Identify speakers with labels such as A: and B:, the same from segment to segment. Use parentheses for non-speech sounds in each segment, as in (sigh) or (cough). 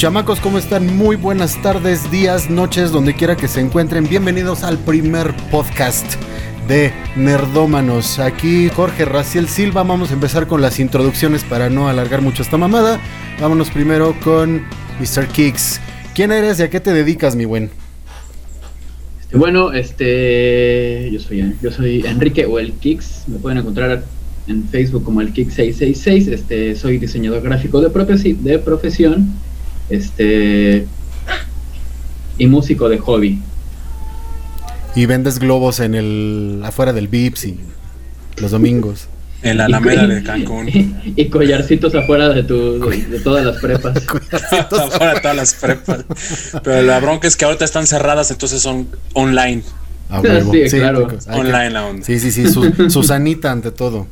A: Chamacos, ¿cómo están? Muy buenas tardes, días, noches, donde quiera que se encuentren. Bienvenidos al primer podcast de Nerdómanos. Aquí Jorge Raciel Silva. Vamos a empezar con las introducciones para no alargar mucho esta mamada. Vámonos primero con Mr. Kicks. ¿Quién eres y a qué te dedicas, mi buen?
B: Bueno, este, yo soy, yo soy Enrique o el Kicks. Me pueden encontrar en Facebook como el Kicks 666. Este, soy diseñador gráfico de profesión este y músico de hobby.
A: Y vendes globos en el afuera del Vips y los domingos. (laughs)
C: En la Alameda de Cancún. (laughs)
B: Y, collarcitos afuera de, tu, de, todas las prepas. (laughs)
C: afuera de todas las prepas. Pero la bronca es que ahorita están cerradas, entonces son online.
B: sí, claro.
C: Online la onda.
A: Sí, sí, sí. Susanita ante todo.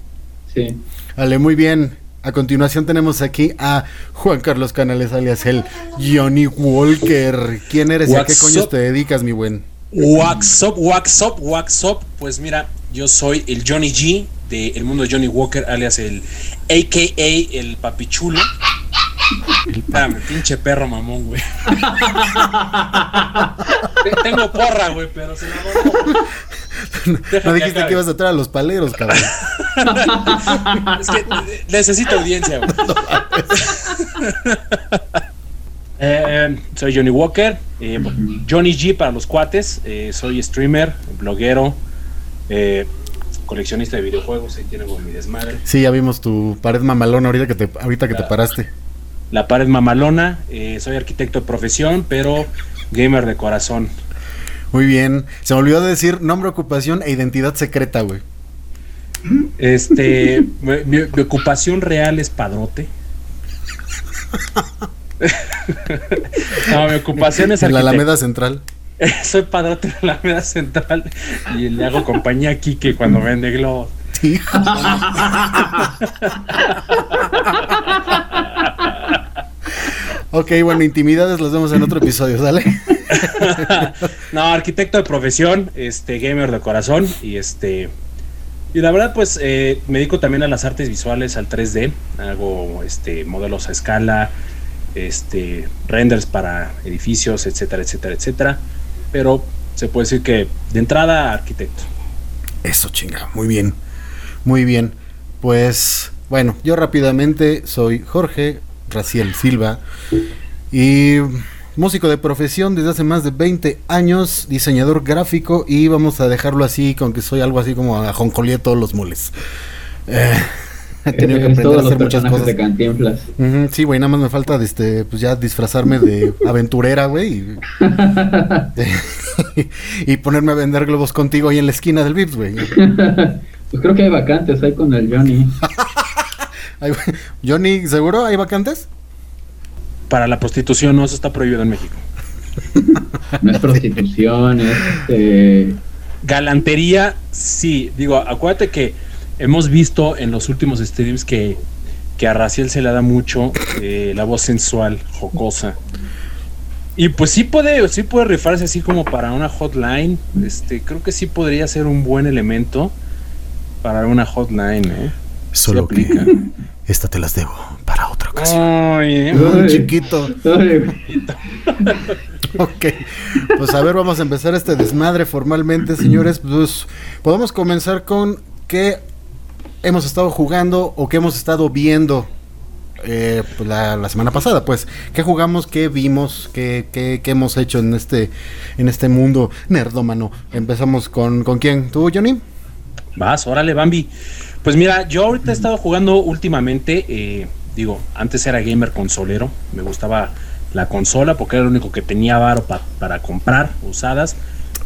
B: Sí.
A: Vale, muy bien. A continuación tenemos aquí a Juan Carlos Canales, alias el Johnny Walker. ¿Quién eres y a qué coño te dedicas, mi buen?
C: Wax up, wax up, wax up. Pues mira, yo soy el Johnny G del el mundo de Johnny Walker, alias el AKA el papichulo. Espérame, pinche perro mamón, güey. (laughs) Tengo porra, güey, pero se
A: la (laughs) No dijiste que ibas a traer a los paleros, cabrón. (laughs)
C: es que necesito audiencia. (laughs) Eh, soy Johnny Walker, eh, Johnny G para los cuates, eh, soy streamer, bloguero, coleccionista de videojuegos, ahí tiene mi desmadre.
A: Sí, ya vimos tu pared mamalona ahorita que te, ahorita que te paraste.
C: La pared mamalona, soy arquitecto de profesión, pero gamer de corazón.
A: Muy bien, se me olvidó de decir nombre, ocupación e identidad secreta, güey.
C: Este, (laughs) mi, ocupación real es padrote. (laughs) no, mi ocupación es
A: En la Alameda Central. (laughs)
C: Soy padrote de la Alameda Central y le hago compañía aquí que cuando vende globos. Sí.
A: ok, bueno, intimidades las vemos en otro episodio, ¿sale? (laughs)
C: no, arquitecto de profesión, este, gamer de corazón y este y la verdad, pues eh, me dedico también a las artes visuales, al 3D. Hago este, modelos a escala, este, renders para edificios, etcétera, etcétera, etcétera. Pero se puede decir que de entrada, arquitecto.
A: Eso, chinga, muy bien. Muy bien. Pues bueno, yo rápidamente soy Jorge Raciel Silva. Y músico de profesión desde hace más de 20 años, diseñador gráfico y vamos a dejarlo así con que soy algo así como a joncolía todos los moles. Eh, (laughs)
B: he tenido que aprender a hacer muchas cosas. De cantinflas.
A: sí, güey, nada más me falta este, pues ya disfrazarme de (laughs) aventurera, güey. (laughs) Y, ponerme a vender globos contigo ahí en la esquina del Vips, güey.
B: pues creo que hay vacantes ahí con el Johnny.
A: Johnny, ¿seguro hay vacantes?
C: Para la prostitución, no, eso está prohibido en México. (laughs)
B: No es prostitución, es este...
C: Galantería, sí. Digo, acuérdate que hemos visto en los últimos streams que, que a Raciel se le da mucho eh, la voz sensual, jocosa. Y pues sí puede, sí puede rifarse así como para una hotline. Este, creo que sí podría ser un buen elemento para una hotline, ¿eh?
A: Solo aplica. esta te las debo otra ocasión.
C: Ay,
A: chiquito. ok, pues a ver, vamos a empezar este desmadre formalmente, señores. Pues podemos comenzar con qué hemos estado jugando o qué hemos estado viendo eh, pues, la, semana pasada, pues, ¿qué jugamos? ¿Qué vimos? ¿Qué, qué, qué hemos hecho en este, en este mundo nerdómano? Empezamos con, ¿con quién? ¿Tú, Johnny?
C: Vas, órale, Bambi. Pues mira, yo ahorita he estado jugando últimamente, eh, digo, antes era gamer consolero, me gustaba la consola porque era lo único que tenía varo para comprar usadas,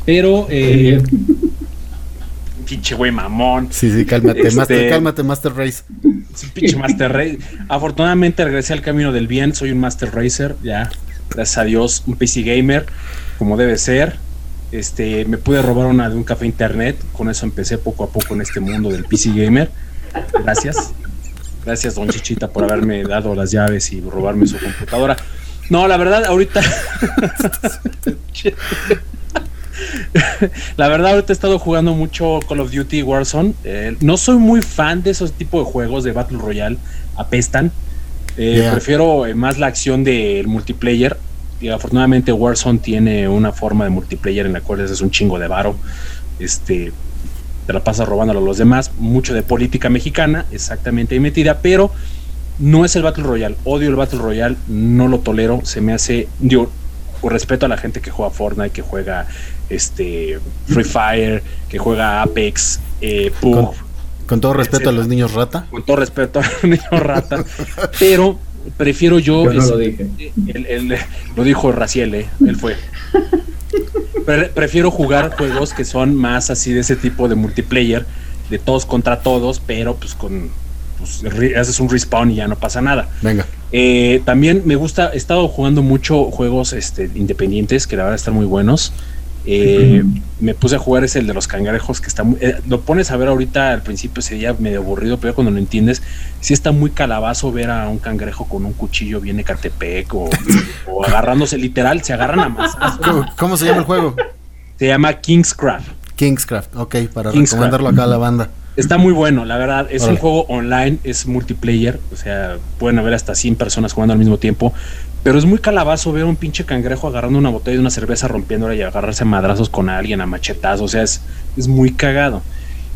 C: pero... Eh, (laughs) pinche güey mamón.
A: Sí, sí, cálmate, este, Master, cálmate, Master Race.
C: Sí, pinche Master Race. Afortunadamente regresé al camino del bien, soy un Master Racer, ya, gracias a Dios, un PC gamer, como debe ser. Este, me pude robar una de un café internet, con eso empecé poco a poco en este mundo del PC gamer. Gracias. Gracias, don Chichita, por haberme dado las llaves y robarme su computadora. No, la verdad, ahorita. (laughs) la verdad, ahorita he estado jugando mucho Call of Duty Warzone. Eh, no soy muy fan de esos tipos de juegos de Battle Royale, apestan. Eh, prefiero eh, más la acción del multiplayer. Y afortunadamente Warzone tiene una forma de multiplayer en la cual es un chingo de varo. Este, te la pasas robándolo a los demás. Mucho de política mexicana, exactamente ahí metida, pero no es el Battle Royale. Odio el Battle Royale, no lo tolero. Se me hace. Digo, con respeto a la gente que juega Fortnite, que juega este Free Fire, que juega Apex, eh, PUG.
A: Con, todo respeto a los niños rata.
C: Con todo respeto a los niños rata. (laughs) pero prefiero yo.
B: yo no lo dije.
C: lo dijo Raciel, eh, él fue. (laughs) prefiero jugar juegos que son más así de ese tipo de multiplayer, de todos contra todos, pero pues con pues, haces un respawn y ya no pasa nada.
A: Venga.
C: Eh, también me gusta, he estado jugando mucho juegos este, independientes que la verdad están muy buenos. Eh, me puse a jugar ese el de los cangrejos que está muy, eh, lo pones a ver ahorita al principio sería medio aburrido pero cuando lo entiendes sí está muy calabazo ver a un cangrejo con un cuchillo bien ecatepec o, (laughs) o agarrándose literal se agarran a más
A: ¿Cómo, se llama el juego?
C: se llama Kingscraft
A: Kingscraft ok para recomendarlo acá a la banda
C: Está muy bueno, la verdad. Es un juego online, es multiplayer. O sea, pueden haber hasta 100 personas jugando al mismo tiempo. Pero es muy calabazo ver a un pinche cangrejo agarrando una botella de una cerveza, rompiéndola y agarrarse a madrazos con alguien a machetazos. O sea, es, es muy cagado.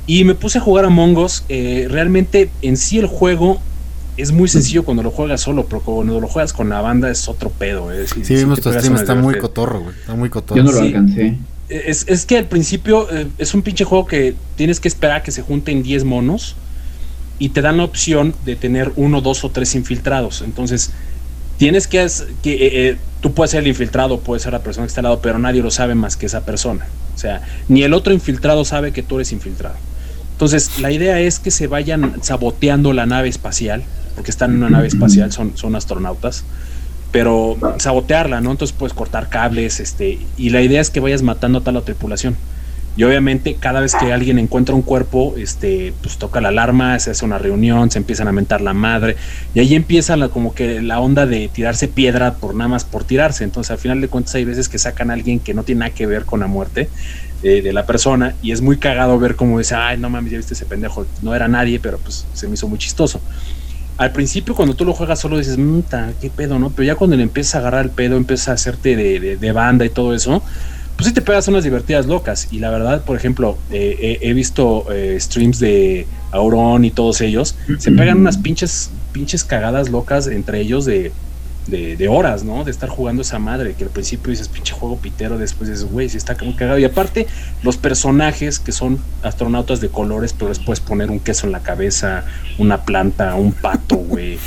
C: Y me puse a jugar a Mongos. Eh, realmente, en sí, el juego es muy sencillo cuando lo juegas solo, pero cuando lo juegas con la banda es otro pedo. Eh.
A: sí, vimos tu stream, está muy cotorro, güey. Está muy cotorro.
B: Yo no lo alcancé.
C: Es, que al principio eh, es un pinche juego que tienes que esperar a que se junten 10 monos y te dan la opción de tener uno, dos o tres infiltrados. Entonces, tienes que, que eh, eh, tú puedes ser el infiltrado, puedes ser la persona que está al lado, pero nadie lo sabe más que esa persona. O sea, ni el otro infiltrado sabe que tú eres infiltrado. Entonces, la idea es que se vayan saboteando la nave espacial, porque están en una nave espacial, son, son astronautas pero sabotearla, ¿no? Entonces puedes cortar cables, este, y la idea es que vayas matando a toda la tripulación. Y obviamente cada vez que alguien encuentra un cuerpo, este, pues toca la alarma, se hace una reunión, se empiezan a mentar la madre, y ahí empieza como que la onda de tirarse piedra por nada más por tirarse. Entonces al final de cuentas hay veces que sacan a alguien que no tiene nada que ver con la muerte eh, de la persona, y es muy cagado ver cómo dice, ay no mames, ya viste ese pendejo, no era nadie, pero pues se me hizo muy chistoso al principio cuando tú lo juegas solo dices, mmm, qué pedo, ¿no? Pero ya cuando le empiezas a agarrar el pedo, empiezas a hacerte de, banda y todo eso, pues sí te pegas unas divertidas locas. Y la verdad, por ejemplo, eh, he visto eh, streams de Auron y todos ellos, se pegan unas pinches, pinches cagadas locas entre ellos de, de, horas, ¿no? De estar jugando esa madre, que al principio dices, pinche juego pitero, después dices, güey, sí está muy cagado. Y aparte, los personajes que son astronautas de colores, pero les puedes poner un queso en la cabeza, una planta, un pato, güey.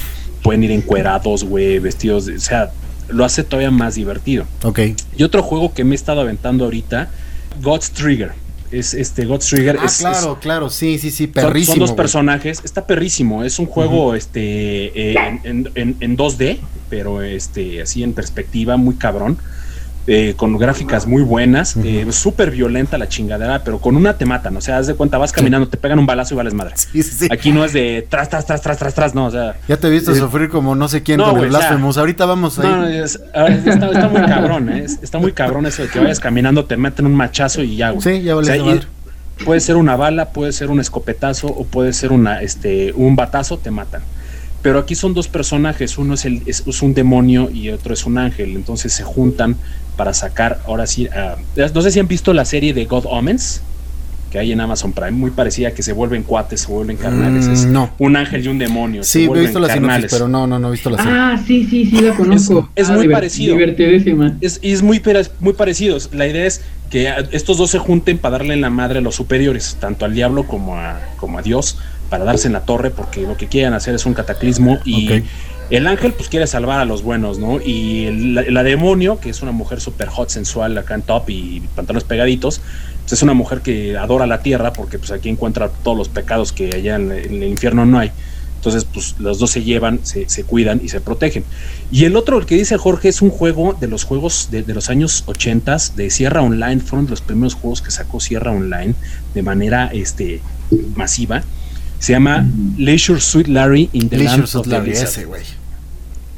C: Pueden ir encuerados, güey, vestidos, de, o sea, lo hace todavía más divertido.
A: Ok.
C: Y otro juego que me he estado aventando ahorita, God's Trigger es este God Trigger.
A: Ah, claro, claro, sí, sí, sí, perrísimo.
C: Son, dos personajes, está perrísimo. Es un juego este eh, en, en, 2D, pero este así en perspectiva, muy cabrón. Eh, con gráficas muy buenas, eh, súper violenta la chingadera, pero con una te matan, o sea, haz de cuenta, vas caminando, te pegan un balazo y vales madre. Aquí no es de tras, tras, tras, tras, tras, tras, no, o sea.
A: Ya te he visto sufrir como no sé quién con el Blasphemous, ahorita vamos ahí. No,
C: está, muy cabrón, ¿eh? está muy cabrón eso de que vayas caminando, te meten un machazo y ya, güey.
A: Sí, ya vale
C: Puede ser una bala, puede ser un escopetazo o puede ser una, este, un batazo, te matan. Pero aquí son dos personajes, uno es, el, es, un demonio y otro es un ángel, entonces se juntan para sacar, ahora sí, no sé si han visto la serie de God Omens, que hay en Amazon Prime, muy parecida, que se vuelven cuates, se vuelven carnales. Mm, no. Un ángel y un demonio.
A: Sí, he visto la serie, pero no, no, no he visto la serie.
B: Ah, sí, sí, sí, la conozco.
C: Es,
B: ah,
C: muy parecido.
B: Divertidísima.
C: Es, es muy, muy parecido. La idea es que estos dos se junten para darle en la madre a los superiores, tanto al diablo como a, como a Dios para darse en la torre porque lo que quieren hacer es un cataclismo y el ángel pues quiere salvar a los buenos, ¿no? Y la, demonio, que es una mujer súper hot, sensual, acá en top y pantalones pegaditos, pues es una mujer que adora la tierra porque pues aquí encuentra todos los pecados que allá en, el infierno no hay. Entonces, pues los dos se llevan, se, cuidan y se protegen. Y el otro, el que dice Jorge, es un juego de los juegos de, los años 80 de Sierra Online. Fueron los primeros juegos que sacó Sierra Online de manera este, masiva. Se llama Leisure Suit Larry in the Land of the Lizards.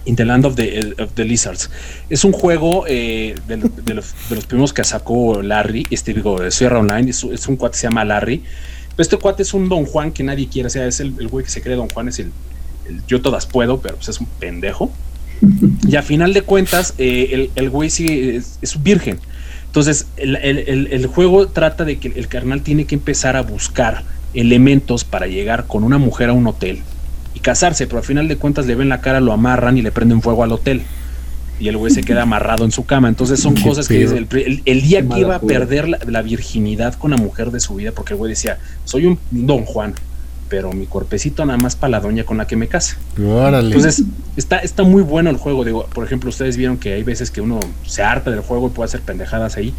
C: In the Land of the, Lizards. Es un juego eh, de, los, primeros que sacó Larry, este digo, de Sierra Online. Es, un cuate que se llama Larry. Pero este cuate es un Don Juan que nadie quiere. O sea, es el, güey que se cree Don Juan, es el, yo todas puedo, pero pues es un pendejo. Y a final de cuentas, eh, el, güey sigue, es, es virgen. Entonces, el juego trata de que el carnal tiene que empezar a buscar elementos para llegar con una mujer a un hotel y casarse, pero a final de cuentas le ven la cara, lo amarran y le prenden fuego al hotel. Y el güey se queda amarrado en su cama. Entonces son (laughs)
A: Qué
C: cosas que el, pri- el- el día que iba a perder la, la virginidad con la mujer de su vida, porque el güey decía, soy un don Juan, pero mi cuerpecito nada más para la doña con la que me casa.
A: Órale.
C: Entonces, está, está muy bueno el juego. Digo, por ejemplo, ustedes vieron que hay veces que uno se harta del juego y puede hacer pendejadas ahí.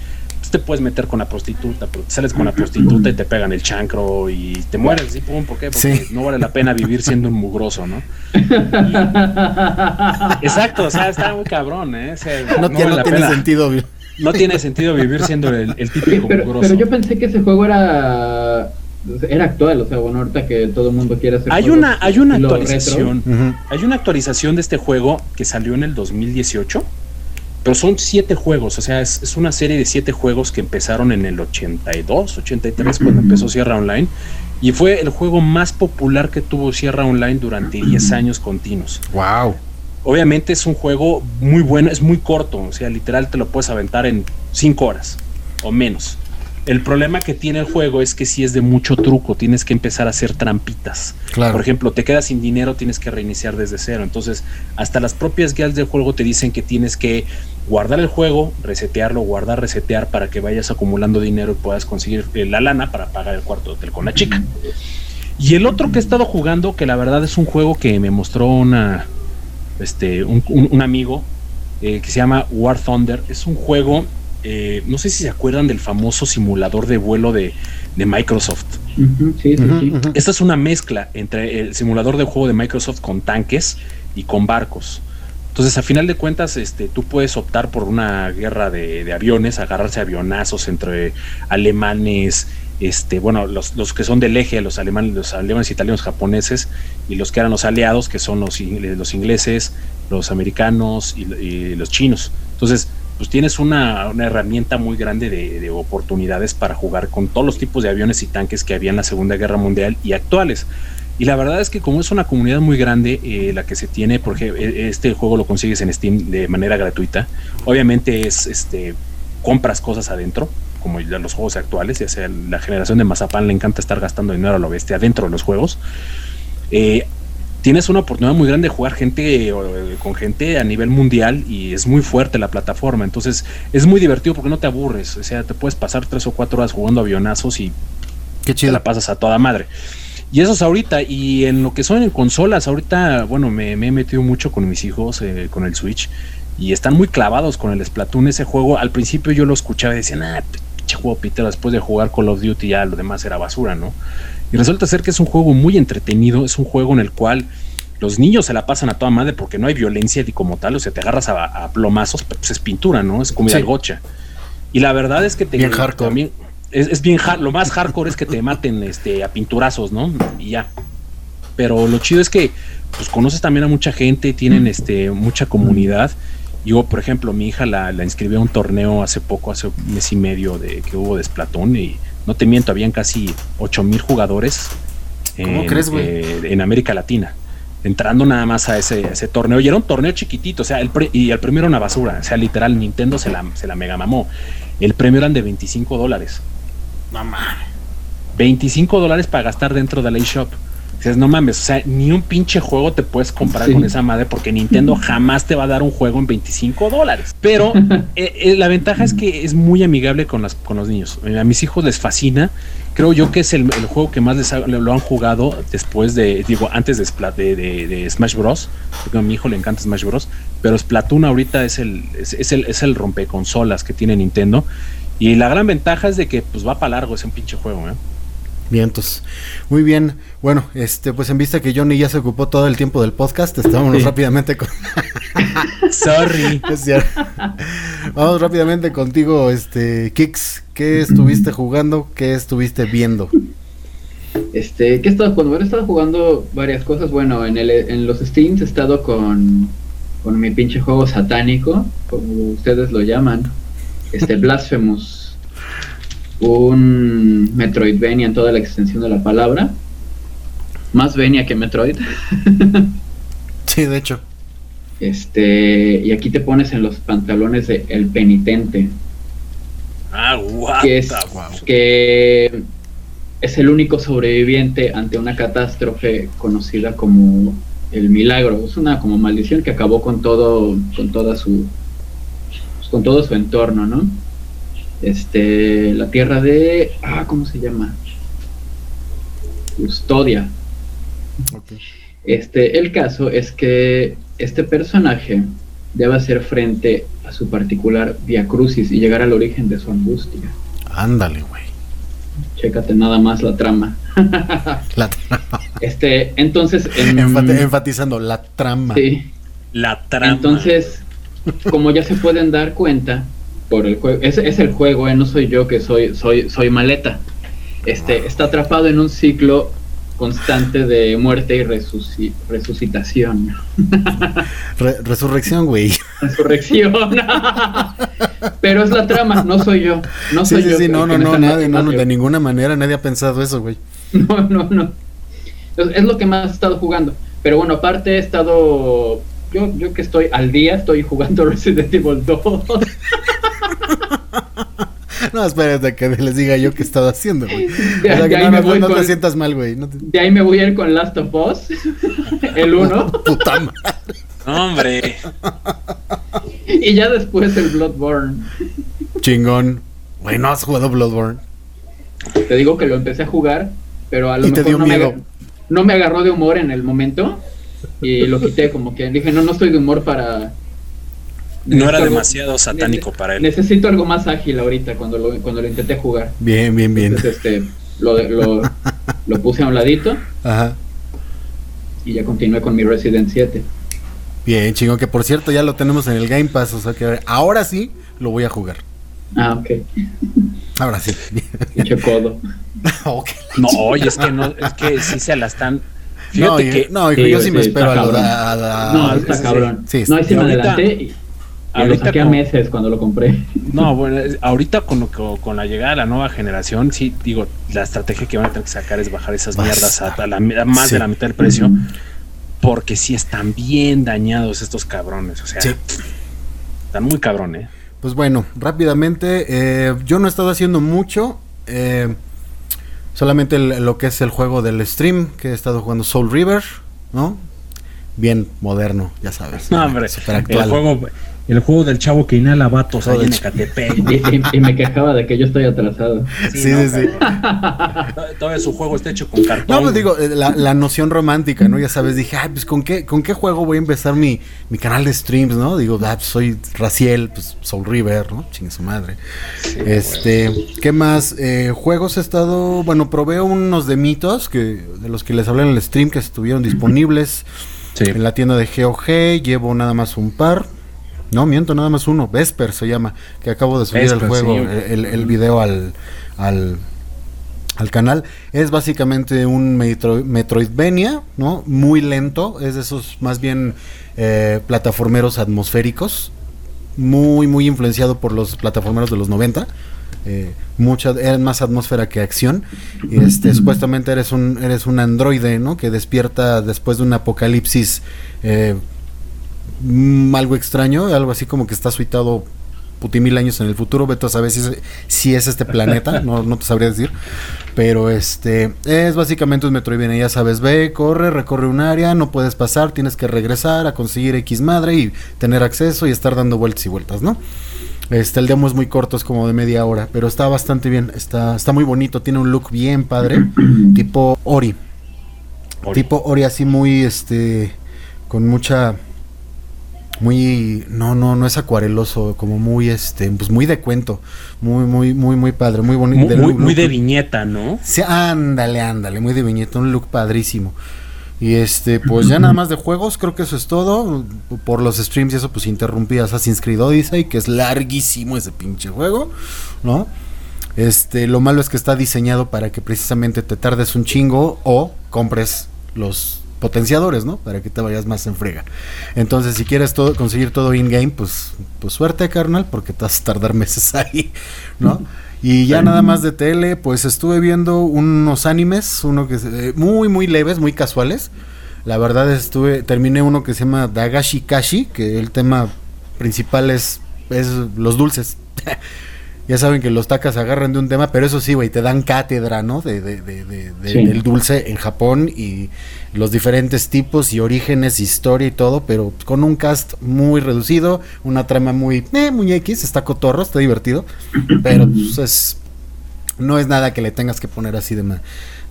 C: Te puedes meter con la prostituta, pero te sales con la prostituta y te pegan el chancro y te mueres. ¿sí? ¿Pum? ¿Por qué? Porque
A: Sí.
C: no vale la pena vivir siendo un mugroso, ¿no? (laughs) Exacto, o sea, está muy cabrón, ¿eh? O sea,
A: no,
C: no
A: ya
C: vale
A: no
C: la
A: tiene
C: pena.
A: sentido.
C: No tiene sentido vivir siendo el, típico
B: pero,
C: mugroso.
B: pero yo pensé que ese juego era era actual, o sea, bueno, ahorita que todo el mundo quiere hacer
C: Hay una, hay una actualización. Hay una actualización de este juego que salió en el 2018, pero son siete juegos, o sea, es, es una serie de siete juegos que empezaron en el 82, 83, cuando empezó Sierra Online, y fue el juego más popular que tuvo Sierra Online durante 10 años continuos.
A: Wow.
C: Obviamente es un juego muy bueno, es muy corto, o sea, literal te lo puedes aventar en 5 horas o menos. El problema que tiene el juego es que si es de mucho truco, tienes que empezar a hacer trampitas.
A: Claro.
C: Por ejemplo, te quedas sin dinero, tienes que reiniciar desde cero. Entonces, hasta las propias guías del juego te dicen que tienes que guardar el juego, resetearlo, guardar, resetear para que vayas acumulando dinero y puedas conseguir eh, la lana para pagar el cuarto de hotel con la chica. Y el otro que he estado jugando, que la verdad es un juego que me mostró una, este, un, un- un amigo eh, que se llama War Thunder, es un juego, eh, no sé si se acuerdan del famoso simulador de vuelo de, de Microsoft.
B: Sí, sí, sí.
C: Esta es una mezcla entre el simulador de juego de Microsoft con tanques y con barcos. Entonces, a final de cuentas, este, tú puedes optar por una guerra de, de aviones, agarrarse a avionazos entre alemanes, este, bueno, los, los que son del eje, los alemanes, los alemanes, italianos, japoneses, y los que eran los aliados, que son los, los ingleses, los americanos y, y los chinos. Entonces, pues tienes una, una herramienta muy grande de, de oportunidades para jugar con todos los tipos de aviones y tanques que había en la Segunda Guerra Mundial y actuales. Y la verdad es que como es una comunidad muy grande, eh, la que se tiene, porque este juego lo consigues en Steam de manera gratuita, obviamente es, este, compras cosas adentro, como los juegos actuales, ya sea la generación de Mazapán le encanta estar gastando dinero a lo bestia adentro de los juegos. Eh, tienes una oportunidad muy grande de jugar gente eh, con gente a nivel mundial y es muy fuerte la plataforma, entonces es muy divertido porque no te aburres, o sea, te puedes pasar tres o cuatro horas jugando avionazos y
A: Qué
C: te
A: chido.
C: la pasas a toda madre. Y eso es ahorita, y en lo que son en consolas, ahorita, bueno, me, me he metido mucho con mis hijos, eh, con el Switch, y están muy clavados con el Splatoon, ese juego. Al principio yo lo escuchaba y decían, ah, pinche juego pitero, después de jugar Call of Duty ya lo demás era basura, ¿no? Y resulta ser que es un juego muy entretenido, es un juego en el cual los niños se la pasan a toda madre porque no hay violencia y como tal, o sea, te agarras a, a plomazos, pues es pintura, ¿no? Es comida
A: Sí.
C: de gocha. Y la verdad es que te,
A: Bien hardcore.
C: también- es, es bien hard, lo más hardcore es que te maten este a pinturazos, ¿no? Y ya. Pero lo chido es que pues conoces también a mucha gente, tienen este mucha comunidad. Yo, por ejemplo, mi hija la, la inscribió a un torneo hace poco, hace un mes y medio de que hubo de Splatoon y no te miento, habían casi 8000 mil jugadores
A: ¿Cómo
C: en,
A: crees,
C: eh, en América Latina. Entrando nada más a ese, a ese torneo. Y era un torneo chiquitito, o sea, el pre- y el premio era una basura. O sea, literal, Nintendo se la, se la mega mamó. El premio eran de 25 dólares.
A: Mames.
C: 25 dólares para gastar dentro de la eShop. Dices, no mames, o sea, ni un pinche juego te puedes comprar
B: Sí.
C: con esa madre porque Nintendo (laughs) jamás te va a dar un juego en 25 dólares. Pero (laughs) eh, eh, la ventaja es que es muy amigable con, las, con los niños. Eh, A mis hijos les fascina. Creo yo que es el, el juego que más les ha- lo, lo han jugado después de, digo, antes de, Splat- de, de- de Smash Bros. Porque a mi hijo le encanta Smash Bros. Pero Splatoon ahorita es el, es, es el, es el rompeconsolas que tiene Nintendo. Y la gran ventaja es de que pues va para largo ese pinche juego, ¿eh?
A: Vientos. Muy bien. Bueno, este, pues en vista que Johnny ya se ocupó todo el tiempo del podcast, estábamos
B: Sí.
A: rápidamente con. (laughs)
C: Sorry.
A: Es. Vamos rápidamente contigo, este, Kix. ¿Qué estuviste jugando? ¿Qué estuviste viendo?
B: Este, ¿qué he estado jugando? Bueno, he estado jugando varias cosas. Bueno, en, el, en los Steams he estado con, con mi pinche juego satánico, como ustedes lo llaman. Este, (laughs) Blasphemous. Un Metroidvania en toda la extensión de la palabra. Más Venia que Metroid. (laughs)
A: Sí, de hecho.
B: Este, y aquí te pones en los pantalones de El Penitente.
C: Ah, what
B: que es,
C: the
B: que es el único sobreviviente ante una catástrofe conocida como el milagro. Es una como maldición que acabó con todo, con toda su, con todo su entorno, ¿no? Este, la tierra de, ah, ¿cómo se llama? Custodia.
A: Ok.
B: Este, el caso es que este personaje debe hacer frente a su particular via crucis y llegar al origen de su angustia.
A: Ándale, güey.
B: Chécate nada más la trama. (laughs)
A: La
B: Este, entonces, (laughs) en-
A: Enfati- enfatizando la trama.
B: sí,
C: La trama.
B: entonces, como ya se pueden dar cuenta por el juego, es, es el juego, eh, no soy yo que soy, soy, soy maleta. Este, está atrapado en un ciclo constante de muerte y resuci- resucitación. (laughs)
A: Re- resurrección, güey. (laughs)
B: Resurrección. (laughs) Pero es la trama, no soy yo. No soy
A: sí,
B: yo.
A: sí, no, no, no, nadie, no, de ninguna manera nadie ha pensado eso, güey.
B: No, no, no. Es lo que más he estado jugando. Pero bueno, aparte he estado. Yo, yo que estoy al día, estoy jugando (laughs) Resident Evil 2. (laughs)
A: No, espérate que les diga yo qué he estado haciendo, güey. O
B: De,
A: sea, que no,
B: me
A: no-
B: voy
A: no te
B: con,
A: sientas mal, güey. No te-
B: de ahí me voy a ir con Last of Us, (laughs) el 1.
A: Puta madre.
C: Hombre.
B: Y ya después el Bloodborne.
A: Chingón. Güey, no has jugado Bloodborne.
B: Te digo que lo empecé a jugar, pero a lo
A: Y te
B: mejor
A: dio
B: no,
A: miedo.
B: Me, no me agarró de humor en el momento. Y lo quité como que dije, no, no estoy de humor para...
C: No era
B: algo-
C: demasiado satánico para él.
B: Necesito algo más ágil ahorita cuando lo, cuando lo intenté jugar.
A: Bien, bien, bien.
B: Entonces, este, lo, lo, (laughs) lo puse a un ladito
A: Ajá.
B: y ya continué con mi Resident 7.
A: Bien, chingón. Que por cierto ya lo tenemos en el Game Pass. O sea que ahora sí lo voy a jugar.
B: Ah, ok.
A: Ahora sí.
B: Pinche codo. (laughs)
A: Ok.
C: No, oye, es que no, es que sí se la están.
A: No,
C: Fíjate
A: hijo,
C: que
A: no, hijo, yo sí me espero a
B: cabrón.
A: a la-
B: no,
A: a-
B: está
A: sí,
B: cabrón.
A: Sí,
B: no, ahí sí me
C: ahorita-
B: adelanté y, saqué a
C: con-
B: meses cuando lo compré. (laughs)
C: No, bueno, ahorita con, lo con la llegada de la nueva generación, sí, digo, la estrategia que van a tener que sacar es bajar esas
A: Vas-
C: mierdas a, a la, a más
A: Sí.
C: de la mitad del precio, porque sí están bien dañados estos cabrones, o sea,
A: Sí.
C: están muy cabrones.
A: Pues bueno, rápidamente, eh, yo no he estado haciendo mucho, eh, solamente el- lo que es el juego del stream, que he estado jugando Soul River, ¿no? Bien moderno, ya sabes.
C: No, hombre,
A: Super
C: el juego, el juego del chavo que inhala vatos ahí en
A: el-
C: Ecatepec.
B: Y, y- y me quejaba de que yo estoy atrasado.
A: Sí, sí, sí.
C: Todavía- Todavía su juego está hecho con cartón.
A: No, pues digo, eh, la, la noción romántica, ¿no? Ya sabes, dije, ay, pues ¿con qué, con qué juego voy a empezar mi, mi canal de streams, ¿no? Digo, ah, pues, soy Raciel, pues Soul River, ¿no? Chingue su madre. Este, ¿qué más? Eh, juegos he estado, bueno, probé unos de mitos que, de los que les hablé en el stream que estuvieron disponibles
C: Sí.
A: en la tienda de GOG, llevo nada más un par. No, miento, nada más uno. Vesper se llama, que acabo de subir
C: Vesper,
A: el juego,
C: sí.
A: el, el video al, al, al canal. Es básicamente un Metro- Metroidvania, ¿no? Muy lento, es de esos más bien eh, plataformeros atmosféricos, muy, muy influenciado por los plataformeros de los 90. Eh, mucha, es más atmósfera que acción. Y este, supuestamente eres un, eres un androide, ¿no? Que despierta después de un apocalipsis eh, algo extraño, algo así como que está suitado putimil años en el futuro, vete a saber si es, si es este planeta, (laughs) no, no te sabría decir, pero este es básicamente un Metroidvania, ya sabes, ve, corre, recorre un área, no puedes pasar, tienes que regresar a conseguir X madre y tener acceso y estar dando vueltas y vueltas, ¿no? Este, el demo es muy corto, es como de media hora, pero está bastante bien, está, está muy bonito, tiene un look bien padre, (clears throat) tipo Ori,
C: Ori.
A: tipo Ori así muy, este, con mucha, muy, no, no, no es acuareloso, como muy, este, pues muy de cuento, muy, muy, muy, muy padre, muy bonito.
C: Muy,
A: de
C: muy,
A: look-
C: muy de viñeta, ¿no?
A: Sí, ándale, ándale, muy de viñeta, un look padrísimo. Y este, pues ya nada más de juegos, creo que eso es todo. Por los streams y eso, pues interrumpí Assassin's Creed Odyssey, que es larguísimo ese pinche juego, ¿no? Este, lo malo es que está diseñado para que precisamente te tardes un chingo o compres los potenciadores, ¿no? Para que te vayas más en frega. Entonces, si quieres todo, conseguir todo in-game, pues, pues suerte, carnal, porque te vas a tardar (laughs) meses ahí, ¿no? (laughs) Y ya nada más de tele, pues estuve viendo unos animes, uno que es, eh, muy, muy leves, muy casuales. La verdad estuve, terminé uno que se llama Dagashi Kashi, que el tema principal es, es los dulces. (laughs) ya saben que los tacas agarran de un tema, pero eso sí, güey, te dan cátedra, ¿no? De, de, de, de- de-
B: Sí.
A: del dulce en Japón y los diferentes tipos y orígenes, historia y todo, pero con un cast muy reducido, una trama muy, eh, X, está cotorro, está divertido, pero pues, es, no es nada que le tengas que poner así de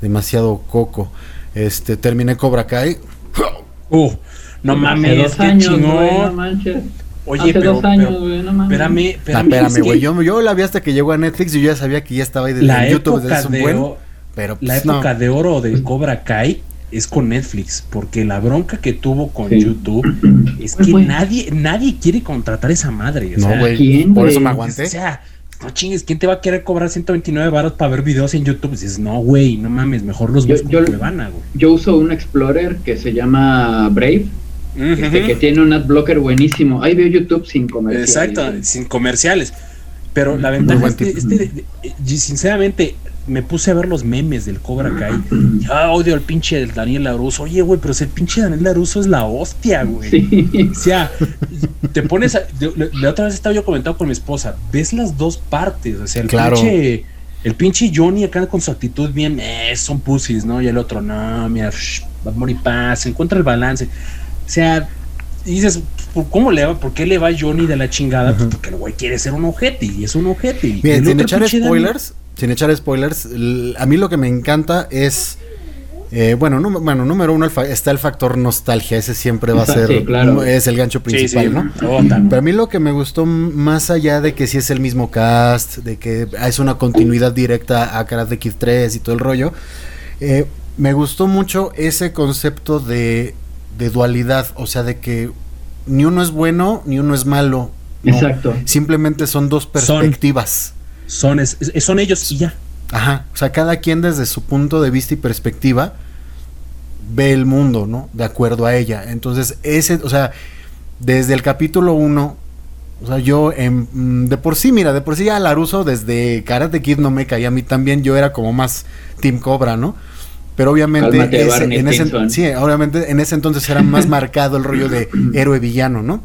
A: demasiado coco. Este, terminé Cobra Kai.
C: Uh, no mames,
B: dos
C: qué
B: años,
C: chingón.
B: güey, no manches.
C: Oye,
B: Hace
C: pero,
B: dos años,
C: pero-
B: güey, no mames.
C: espérame,
A: Ah,
C: espérame,
A: güey. Yo, yo la vi hasta que llegó a Netflix y yo ya sabía que ya estaba ahí de,
C: la
A: en YouTube desde hace un
C: de
A: buen.
C: o-
A: Pero
C: la
A: pues, no.
C: época de oro de Cobra Kai es con Netflix, porque la bronca que tuvo con
B: Sí.
C: YouTube (clears throat) es
B: ¿Cuál
C: que nadie, nadie quiere contratar esa madre. O
A: No,
C: sea,
A: güey.
B: ¿quién,
A: Por
B: güey?
A: eso me
C: O
A: aguanté.
C: sea, no chingues, ¿quién te va a querer cobrar 129 baros para ver videos en YouTube? Dices, no, güey, no mames, mejor los
B: Yo-
C: busco
B: yo-
C: en Cuevana, güey.
B: Yo uso un Explorer que se llama Brave, este, que tiene un adblocker buenísimo. Ahí veo YouTube sin comerciales.
C: Exacto, sin comerciales. Pero la ventaja es que, este, y sinceramente, me puse a ver los memes del Cobra Kai. Ah, odio al pinche del Daniel Laruso. Oye, güey, pero el pinche Daniel Laruso es la hostia, güey.
B: Sí.
C: O sea, te pones a, de- La otra vez estaba yo comentando con mi esposa. Ves las dos partes. O sea, el
A: Claro.
C: pinche. El pinche Johnny acá con su actitud bien, eh, son pussies, ¿no? Y el otro, no, mira, shh, amor y paz, encuentra el balance. O sea, y dices, ¿por ¿cómo le va? ¿Por qué le va Johnny de la chingada? Pues porque el güey quiere ser un ojete y es un ojete.
A: Bien, sin echar
C: Dani-
A: spoilers, sin echar spoilers, a mí lo que me encanta es, eh, bueno, bueno, número uno está el factor nostalgia, ese siempre va a (laughs)
B: Sí,
A: ser,
B: claro.
A: es el gancho
C: Sí, sí,
A: principal, ¿no? Pero a mí lo que me gustó más allá de que si es el mismo cast, de que es una continuidad directa a Karate Kid 3 y todo el rollo, eh, me gustó mucho ese concepto de, de dualidad, o sea, de que ni uno es bueno ni uno es malo. ¿no?
B: Exacto.
A: Simplemente son dos perspectivas.
C: Son, es- son ellos y ya.
A: Ajá, o sea, cada quien desde su punto de vista y perspectiva ve el mundo, ¿no? De acuerdo a ella. Entonces, ese, o sea, desde el capítulo 1, o sea, yo em, mm, de por sí, mira, de por sí ya Laruso desde Karate Kid no me caía a mí también, yo era como más Team Cobra, ¿no? Pero obviamente
B: Cálmate,
A: ese-
B: Barney
A: en ese, sí, obviamente en ese entonces era más (laughs) marcado el rollo de héroe villano, ¿no?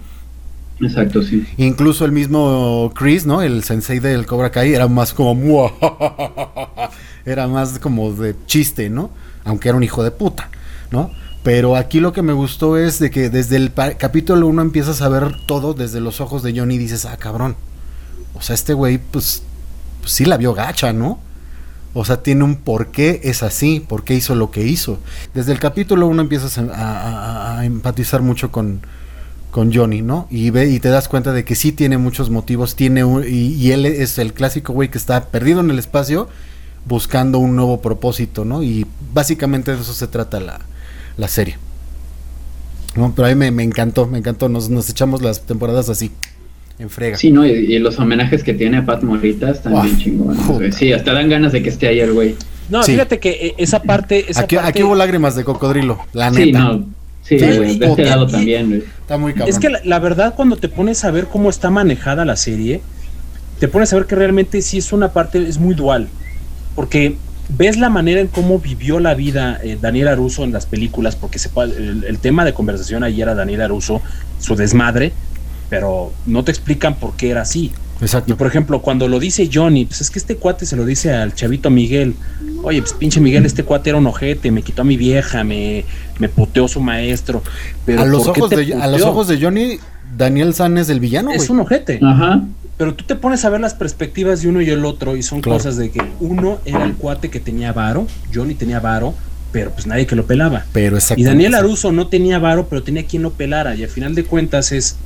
B: Exacto, sí.
A: Incluso el mismo Chris, ¿no? El sensei del Cobra Kai era más como (laughs) era más como de chiste, ¿no? Aunque era un hijo de puta, ¿no? Pero aquí lo que me gustó es de que desde el capítulo 1 empiezas a ver todo desde los ojos de Johnny y dices, ah, cabrón. O sea, este güey, pues, pues sí la vio gacha, ¿no? O sea, tiene un por qué es así, por qué hizo lo que hizo. Desde el capítulo 1 empiezas a, empatizar mucho con, con Johnny, ¿no? Y ve y te das cuenta de que sí tiene muchos motivos, tiene un- y, y él es el clásico güey que está perdido en el espacio buscando un nuevo propósito, ¿no? Y básicamente de eso se trata la, la serie. No, pero a mí me, me encantó, me encantó, nos, nos echamos las temporadas así, en frega.
B: Sí, ¿no? Y, y los homenajes que tiene a Pat Morita están bien chingones, güey. Sí, hasta dan ganas de que esté ahí el güey.
C: No,
A: Sí.
C: fíjate que eh, esa parte. Esa
A: aquí,
C: parte
A: aquí hubo lágrimas de cocodrilo, la
B: Sí,
A: neta.
B: no. Sí, güey. De este lado también, güey.
A: Está muy cabrón.
C: Es que la, la verdad, cuando te pones a ver cómo está manejada la serie, te pones a ver que realmente sí es una parte, es muy dual. Porque ves la manera en cómo vivió la vida eh, Daniel Aruso en las películas, porque se, el, el tema de conversación ahí era Daniel Aruso, su desmadre, pero no te explican por qué era así. Y
A: Exacto.
C: por ejemplo, cuando lo dice Johnny, pues es que este cuate se lo dice al chavito Miguel. Oye, pues pinche Miguel, este cuate era un ojete, me quitó a mi vieja, me, me puteó su maestro. Pero
A: A los,
C: ¿por qué
A: ojos
C: te
A: de, a los ojos de Johnny, Daniel San es el villano.
C: Es un ojete.
B: Ajá.
C: Pero tú te pones a ver las perspectivas de uno y el otro y son
A: Claro.
C: cosas de que uno era el cuate que tenía varo, Johnny tenía varo, pero pues nadie que lo pelaba.
A: Pero
C: Y
A: exactamente.
C: Daniel Aruso no tenía varo, pero tenía quien lo pelara. Y al final de cuentas es,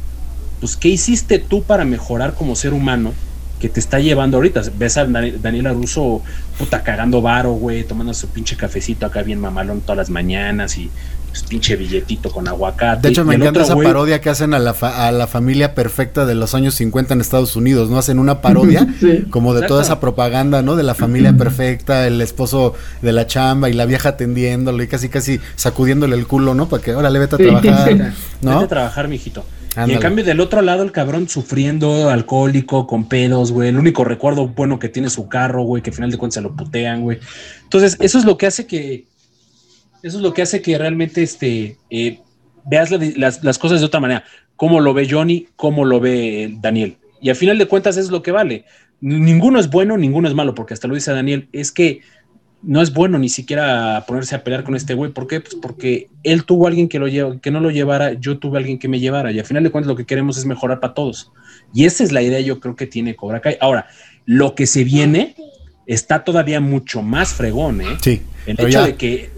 C: pues, ¿qué hiciste tú para mejorar como ser humano que te está llevando ahorita? Ves a Dani- Daniel Aruso, puta, cagando varo, güey, tomando su pinche cafecito acá bien mamalón todas las mañanas y pues, pinche billetito con aguacate.
A: De hecho, me encanta
C: otro
A: esa parodia que hacen a la, fa- a la familia perfecta de los años 50 en Estados Unidos, ¿no? Hacen una parodia (laughs)
B: Sí.
A: como de toda esa propaganda, ¿no? De la familia perfecta, el esposo de la chamba y la vieja atendiéndolo y casi casi sacudiéndole el culo, ¿no? Para que, órale, vete a
B: Sí.
A: trabajar,
C: Vete
A: ¿no?
C: a trabajar, mijito. Y en cambio, del otro lado, el cabrón sufriendo, alcohólico, con pedos, güey. El único recuerdo bueno que tiene su carro, güey, que al final de cuentas se lo putean, güey. Entonces, eso es lo que hace que, Eso es lo que hace que realmente este, eh, veas las, las, cosas de otra manera. Cómo lo ve Johnny, cómo lo ve Daniel. Y al final de cuentas es lo que vale. Ninguno es bueno, ninguno es malo, porque hasta lo dice Daniel, es que no es bueno ni siquiera ponerse a pelear con este güey. ¿Por qué? Pues porque él tuvo alguien que, lo lleva, que no lo llevara, yo tuve alguien que me llevara. Y al final de cuentas lo que queremos es mejorar para todos. Y esa es la idea yo creo que tiene Cobra Kai. Ahora, lo que se viene está todavía mucho más fregón, ¿eh?
A: Sí.
C: El hecho de que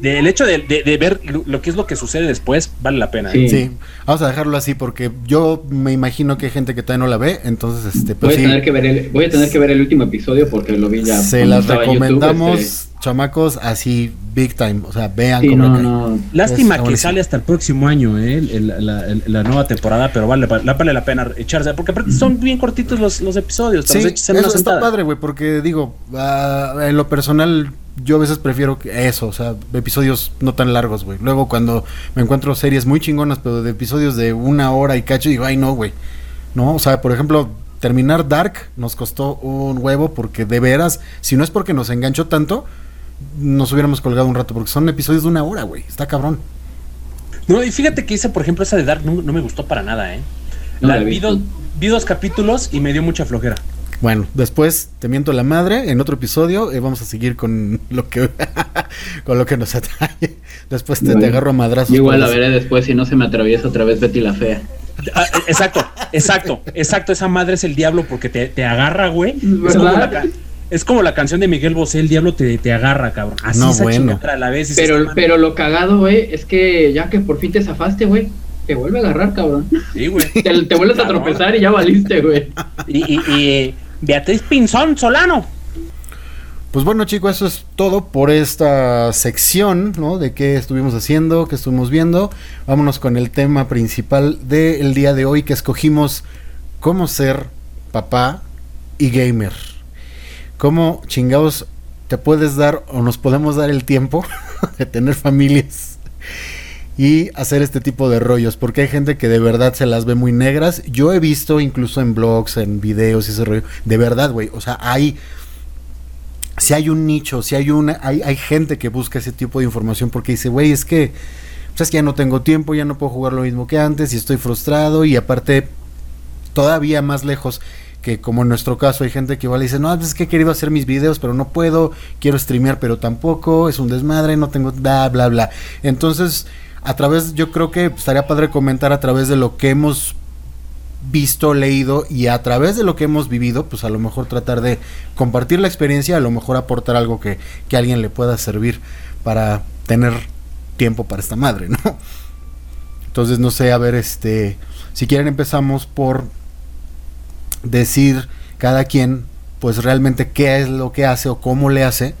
C: del hecho de, ver lo, que es lo que sucede después, vale la pena.
A: ¿eh? Sí. vamos a dejarlo así porque yo me imagino que hay gente que todavía no la ve, entonces este,
B: pues voy, a tener que ver el, voy a tener que ver el último episodio porque lo vi ya.
A: Se las recomendamos, este. Chamacos, así big time, o sea, vean sí,
C: Lástima que sale hasta el próximo año, ¿eh? la, nueva temporada, pero vale, vale la pena echarse, porque son bien cortitos los, los episodios.
A: Sí, eso está padre, güey, porque digo, uh, en lo personal yo a veces prefiero eso, o sea, episodios no tan largos, güey. Luego cuando me encuentro series muy chingonas, pero de episodios de una hora y cacho, digo, ay, no, güey. No, o sea, por ejemplo, terminar Dark nos costó un huevo porque de veras, si no es porque nos enganchó tanto, nos hubiéramos colgado un rato, porque son episodios de una hora, güey. Está cabrón.
C: No, y fíjate que hice, por ejemplo, esa de Dark no, me gustó para nada, ¿eh? La, vi, vi dos capítulos y me dio mucha flojera.
A: Bueno, después te miento la madre en otro episodio y vamos a seguir con lo que (laughs) con lo que nos atañe. Después te, agarro a madrazos.
B: igual la veré después si no se me atraviesa otra vez Betty la fea.
C: Ah, exacto, exacto, exacto. Esa madre es el diablo porque te, agarra, güey. Es como, la, canción de Miguel Bosé, el diablo te, te agarra, cabrón. Así
A: no, bueno.
B: la vez. Pero, pero lo cagado, güey, es que ya que por fin te zafaste, güey, te vuelve a agarrar, cabrón. Sí, güey. Te, vuelves a tropezar y ya valiste, güey.
C: y, y Beatriz Pinzón Solano.
A: Pues bueno chicos, eso es todo por esta sección, ¿no? De qué estuvimos haciendo, qué estuvimos viendo. Vámonos con el tema principal del día de hoy que escogimos cómo ser papá y gamer. ¿Cómo chingados te puedes dar o nos podemos dar el tiempo (laughs) de tener familias y hacer este tipo de rollos, porque hay gente que de verdad se las ve muy negras. Yo he visto incluso en blogs, en videos y ese rollo, de verdad, güey, o sea, hay si hay un nicho, si hay una hay, hay gente que busca ese tipo de información porque dice, güey, es que pues es que ya no tengo tiempo, ya no puedo jugar lo mismo que antes y estoy frustrado y aparte todavía más lejos que como en nuestro caso hay gente que igual dice, no, pues es que he querido hacer mis videos, pero no puedo, quiero streamear, pero tampoco, es un desmadre, no tengo, bla, bla, bla. Entonces, a través, yo creo que estaría padre comentar a través de lo que hemos visto, leído y a través de lo que hemos vivido, pues a lo mejor tratar de compartir la experiencia, a lo mejor aportar algo que, que a alguien le pueda servir para tener tiempo para esta madre, ¿no? Entonces, no sé, a ver, este, si quieren empezamos por decir cada quien, pues realmente qué es lo que hace o cómo le hace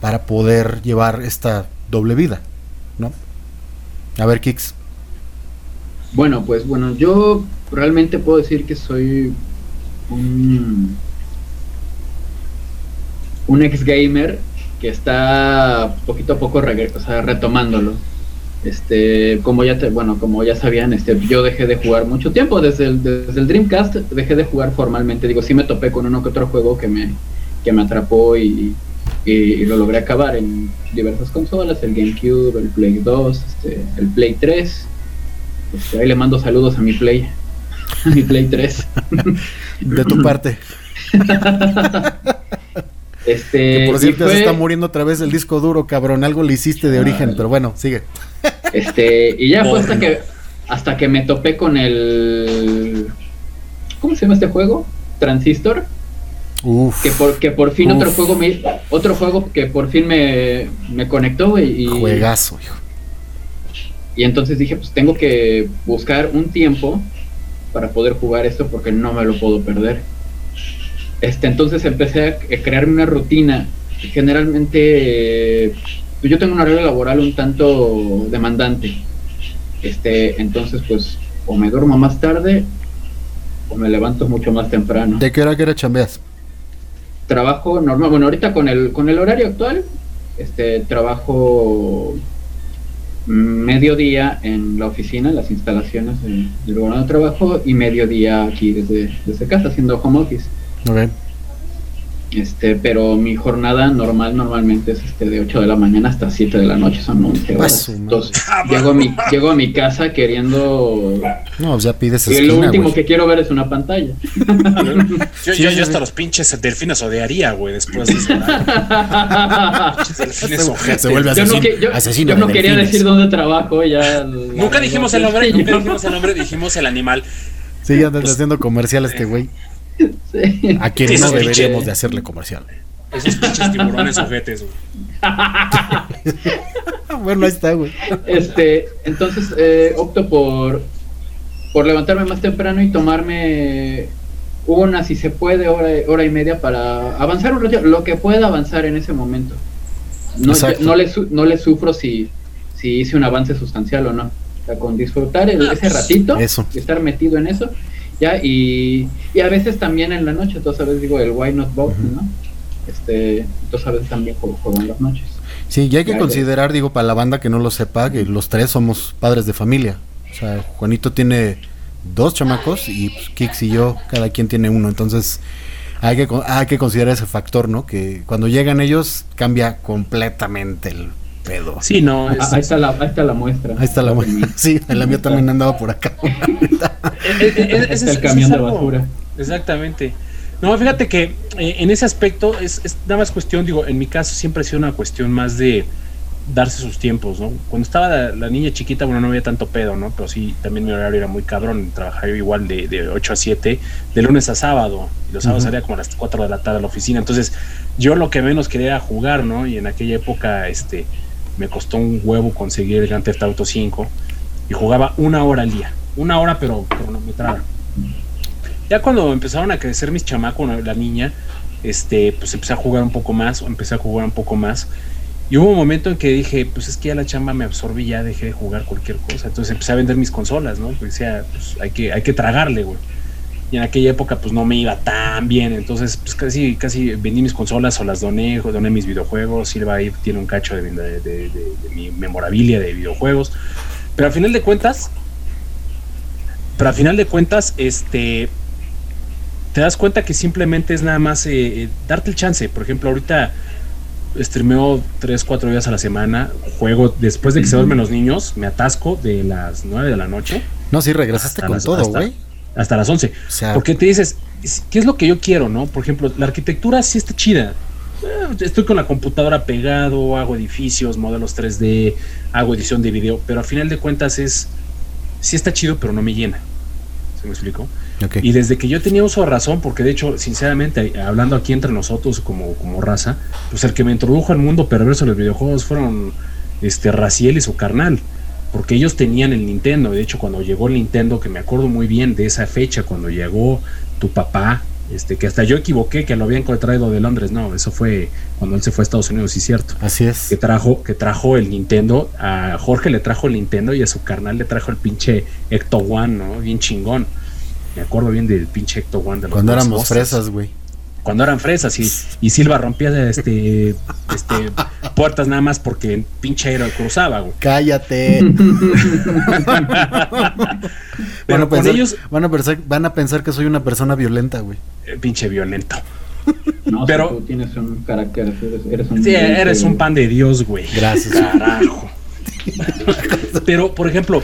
A: para poder llevar esta doble vida, ¿no? A ver, Kix.
B: Bueno, pues bueno, yo realmente puedo decir que soy un, un ex gamer que está poquito a poco retomándolo. Este, como ya te, bueno, como ya sabían, este, yo dejé de jugar mucho tiempo desde el, desde el Dreamcast, dejé de jugar formalmente. Digo, sí me topé con uno que otro juego que me, que me atrapó y, y, lo logré acabar en diversas consolas, el GameCube, el Play 2, este, el Play 3. Este, ahí le mando saludos a mi Play, (laughs) a mi Play 3.
A: De tu parte. (laughs)
B: Este,
A: por cierto, se está muriendo otra vez el disco duro, cabrón. Algo le hiciste de origen, pero bueno, sigue.
B: Este, y ya fue hasta que hasta que me topé con el ¿Cómo se llama este juego? Transistor. Que por, que por fin otro juego me, otro juego que por fin me, me conectó y,
A: juegazo hijo.
B: y entonces dije pues tengo que buscar un tiempo para poder jugar esto porque no me lo puedo perder este entonces empecé a crearme una rutina. Generalmente pues, yo tengo una horario laboral un tanto demandante. Este entonces pues o me duermo más tarde o me levanto mucho más temprano.
A: De qué hora que era chambeas
B: trabajo normal, bueno, ahorita con el, con el horario actual, este, trabajo mediodía en la oficina, en las instalaciones del, lugar de trabajo, y mediodía aquí desde, desde casa, haciendo home office. Este, pero mi jornada normal normalmente es este de 8 de la mañana hasta 7 de la noche, son 11 horas. Entonces, (laughs) llego a mi llego a mi casa queriendo
A: No, pues ya pides
B: y lo
A: esquina,
B: último
A: güey.
B: que quiero ver es una pantalla. (laughs)
C: Yo,
A: Sí,
C: yo, yo hasta los pinches delfines odiaría, güey, después de eso. (laughs) Pinches delfines ojetes.
A: Se vuelve
B: Yo no,
A: asesino,
B: que- yo-
A: asesino
B: yo
A: de
B: no quería
A: delfines.
B: decir dónde trabajo, ya
C: Nunca dijimos el nombre, nunca dijimos el nombre, dijimos el animal.
A: Sí, ya andas haciendo comercial este güey. (laughs)
B: Sí.
A: A quien no deberíamos de hacerle comercial.
C: Esos pinches tiburones ojetes, güey. (laughs)
A: Bueno, ahí está, güey.
B: Este, entonces eh, opto por, por levantarme más temprano y tomarme una, si se puede, hora, hora y media para avanzar un rato, lo que pueda avanzar en ese momento. No, no, le, su- no le sufro si, si hice un avance sustancial o no. O sea, con disfrutar el- ese ratito
A: eso.
B: y estar metido en eso, ya, y, y a veces también en la noche, tú sabes, digo, el why not both. ¿no? Este, tú sabes, también juego, juego en las noches.
A: Sí, y hay que
B: Ya,
A: considerar, digo, para la banda que no lo sepa, que los tres somos padres de familia. O sea, Juanito tiene dos chamacos y pues, Kix y yo, cada quien tiene uno. Entonces, hay que, hay que considerar ese factor, ¿no? Que cuando llegan ellos, cambia completamente el pedo.
C: Sí, no,
B: Ah,
C: es-
B: ahí, está la, ahí está la muestra.
A: Ahí está la buena. (laughs) Sí, la mía también andaba por acá. (laughs)
C: Eh, ese
B: el
C: es-
B: camión de
C: es
B: basura.
C: Exactamente. No, fíjate que eh, en ese aspecto es, es nada más cuestión, digo, en mi caso siempre ha sido una cuestión más de darse sus tiempos, ¿no? Cuando estaba la, la niña chiquita, bueno, no había tanto pedo, ¿no? Pero sí, también mi horario era muy cabrón, trabajaba yo igual de, de 8 a 7, de lunes a sábado, y los sábados salía como a las 4 de la tarde a la oficina, entonces yo lo que menos quería era jugar, ¿no? Y en aquella época, este, me costó un huevo conseguir el Grand Theft Auto 5, y jugaba una hora al día, una hora pero cronometrada. Ya cuando empezaron a crecer mis chamacos, la- niña, este, pues empecé a jugar un poco más, empecé a jugar un poco más. Y hubo un momento en que dije, pues es que ya la chamba me absorbí, ya dejé de jugar cualquier cosa. Entonces empecé a vender mis consolas, ¿no? Porque decía, pues hay que, hay que tragarle, güey. Y en aquella época, pues no me iba tan bien. Entonces, pues casi, casi vendí mis consolas o las doné, doné mis videojuegos. Silva ahí tiene un cacho de, de- de- de- de mi memorabilia de videojuegos. Pero al final de cuentas, pero al final de cuentas, este, te das cuenta que simplemente es nada más eh, eh, darte el chance. Por ejemplo, ahorita streameo 3, 4 días a la semana, juego después de que se duermen los niños, me atasco de las 9 de la noche
A: No, sí, regresaste con
C: las-
A: todo, güey.
C: Hasta las 11.
A: O sea,
C: Porque te dices, ¿qué es lo que yo quiero, no? Por ejemplo, la arquitectura sí está chida. Eh, Estoy con la computadora pegado, hago edificios, modelos 3D, hago edición de video, pero al final de cuentas es, sí está chido, pero no me llena. ¿Se me explicó?
A: ok.
C: Y desde que yo tenía uso de razón, porque de hecho, sinceramente, hablando aquí entre nosotros como, como raza, pues el que me introdujo al mundo perverso de los videojuegos fueron este Raciel y su carnal. Porque ellos tenían el Nintendo. De hecho, cuando llegó el Nintendo, que me acuerdo muy bien de esa fecha, cuando llegó tu papá, este, que hasta yo equivoqué que lo habían traído de Londres. No, eso fue cuando él se fue a Estados Unidos, sí es cierto
A: Así es.
C: que trajo, que trajo el Nintendo, a Jorge le trajo el Nintendo y a su carnal le trajo el pinche Ecto One, ¿no? Bien chingón. Me acuerdo bien del pinche Ecto One de los
A: Cuando éramos fresas, güey.
C: Cuando eran fresas y, y Silva rompía este, este puertas nada más porque pinche aero cruzaba, güey.
A: Cállate. (laughs) van,
C: Pero
A: a
C: con
A: pensar,
C: ellos,
A: van, a pensar, van a pensar que soy una persona violenta, güey.
C: eh, pinche violento.
B: No, (laughs)
C: Pero-
B: si tú tienes un carácter, eres, eres un...
C: Sí, eres un pan de Dios, güey.
A: Gracias.
C: Carajo. (laughs) Pero, por ejemplo,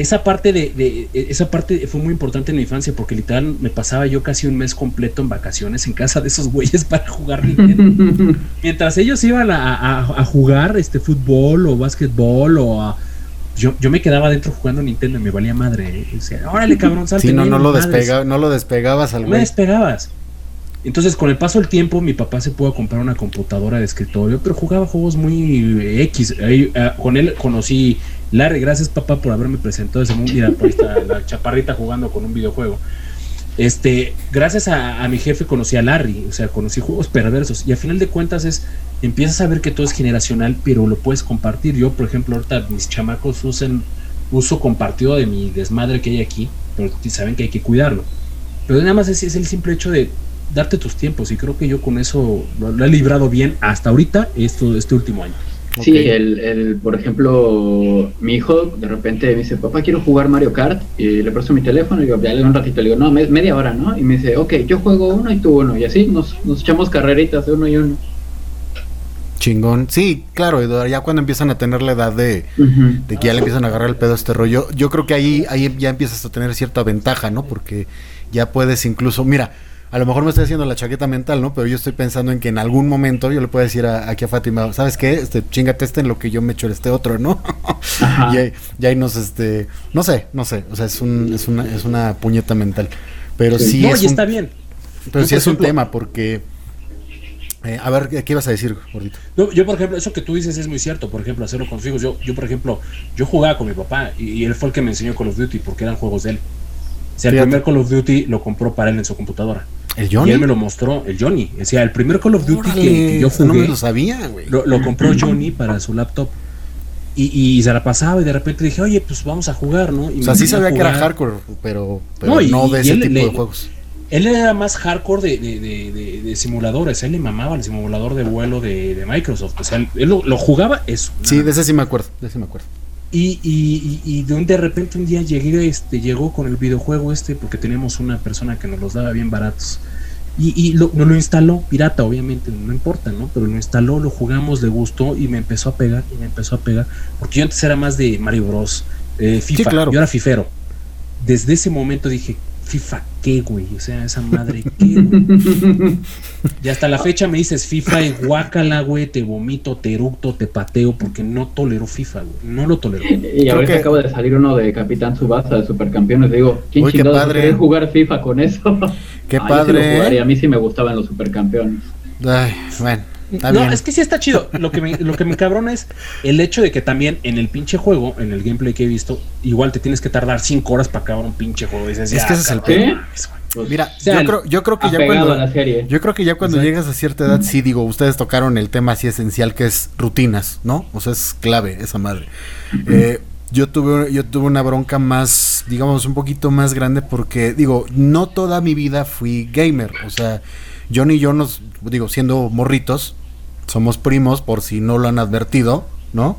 C: esa parte de, de- esa parte fue muy importante en mi infancia porque literal me pasaba yo casi un mes completo en vacaciones en casa de esos güeyes (laughs) para jugar Nintendo. (laughs) Mientras ellos iban a, a- a jugar este fútbol o básquetbol o a yo, yo me quedaba adentro jugando Nintendo y me valía madre. ¿eh? Decía, órale, cabrón, salte
A: Sí, no, no lo,
C: madres".
A: despega, no lo despegabas al
C: No me despegabas. Entonces, con el paso del tiempo, mi papá se pudo comprar una computadora de escritorio, pero jugaba juegos muy eh, X. Eh, con él conocí Larry, gracias papá por haberme presentado ese mundo. Mira, por la chaparrita jugando con un videojuego. Este, gracias a, a mi jefe conocí a Larry, o sea, conocí juegos perversos. Y al final de cuentas es, empiezas a ver que todo es generacional, pero lo puedes compartir. Yo, por ejemplo, ahorita mis chamacos usan uso compartido de mi desmadre que hay aquí, pero saben que hay que cuidarlo. Pero nada más es el simple hecho de darte tus tiempos y creo que yo con eso lo, lo he librado bien hasta ahorita, esto, este último año.
B: Sí, el, el, por ejemplo, mi hijo de repente me dice, papá, quiero jugar Mario Kart, y le presto mi teléfono, y digo, ya le un ratito, le digo, no, media hora, ¿no? Y me dice, ok, yo juego uno y tú uno, y así nos, nos echamos carreritas de uno y uno.
A: Chingón. Sí, claro, ya cuando empiezan a tener la edad de, de que ya le empiezan a agarrar el pedo a este rollo, yo creo que ahí, ahí ya empiezas a tener cierta ventaja, ¿no? Porque ya puedes incluso, mira, a lo mejor me estoy haciendo la chaqueta mental, ¿no? Pero yo estoy pensando en que en algún momento yo le puedo decir aquí a Fátima, ¿sabes qué? Este, chingate este en lo que yo me echo este otro, ¿no? (laughs) y, ahí, y, ahí, nos, este, no sé, no sé, o sea, es, un, es, una, es una puñeta mental. Pero sí,
C: no, y está bien.
A: Pero sí es un tema porque... Eh, a ver, ¿qué ibas a decir, gordito?
C: yo, por ejemplo, eso que tú dices es muy cierto. Por ejemplo, hacerlo con hijos. Yo, yo, por ejemplo, yo jugaba con mi papá y, y, él fue el que me enseñó Call of Duty porque eran juegos de él. O sea, el primer Call of Duty lo compró para él en su computadora.
A: ¿El Johnny?
C: Y él me lo mostró, el Johnny. O sea, el primer Call of Duty que, yo jugué.
A: No me lo sabía, güey.
C: Lo, compró (clears throat) Johnny para su laptop. Y, se la pasaba y de repente dije, oye, pues vamos a jugar, ¿no?
A: o sea, sí sabía que era hardcore, pero, no, de ese tipo de juegos.
C: Él era más hardcore de, de, de, simuladores. Él le mamaba el simulador de vuelo de, Microsoft. O sea, él lo, jugaba eso.
A: Sí, de ese sí me acuerdo. De ese me acuerdo.
C: Y, y, y, de, repente un día llegué, este, llegó con el videojuego este porque teníamos una persona que nos los daba bien baratos. Y, y lo, no lo instaló, pirata obviamente, no importa, ¿no? Pero lo instaló, lo jugamos, le gustó y me empezó a pegar y me empezó a pegar. Porque yo antes era más de Mario Bros. Eh, FIFA, claro. yo era fifero. Desde ese momento dije, FIFA, ¿qué, güey? O sea, esa madre, ¿qué, güey? (laughs) y hasta la fecha me dices FIFA y guácala, güey, te vomito, te eructo, te pateo, porque no tolero FIFA, güey. No lo tolero.
B: Y ahorita que... acaba de salir uno de Capitán Subasa de Supercampeones. Digo, ¿quién Uy, chingados jugar FIFA con eso?
A: Qué (laughs) padre.
B: ¿eh? a mí sí me gustaban los Supercampeones.
A: Ay, bueno
C: no, es que sí está chido. Lo que, me, lo que me cabrona es el hecho de que también en el pinche juego, en el gameplay que he visto, igual te tienes que tardar 5 horas para acabar un pinche juego.
A: es que ese es el tema. Pues, Mira, yo, creo, yo creo que ya cuando yo creo que ya cuando llegas a cierta edad, sí digo, ustedes tocaron el tema así esencial que es rutinas, ¿no? O sea, es clave esa madre. Eh, yo tuve, yo tuve una bronca más, digamos, un poquito más grande porque, digo, no toda mi vida fui gamer. O sea, John y yo nos, digo, siendo morritos, somos primos, por si no lo han advertido, ¿no?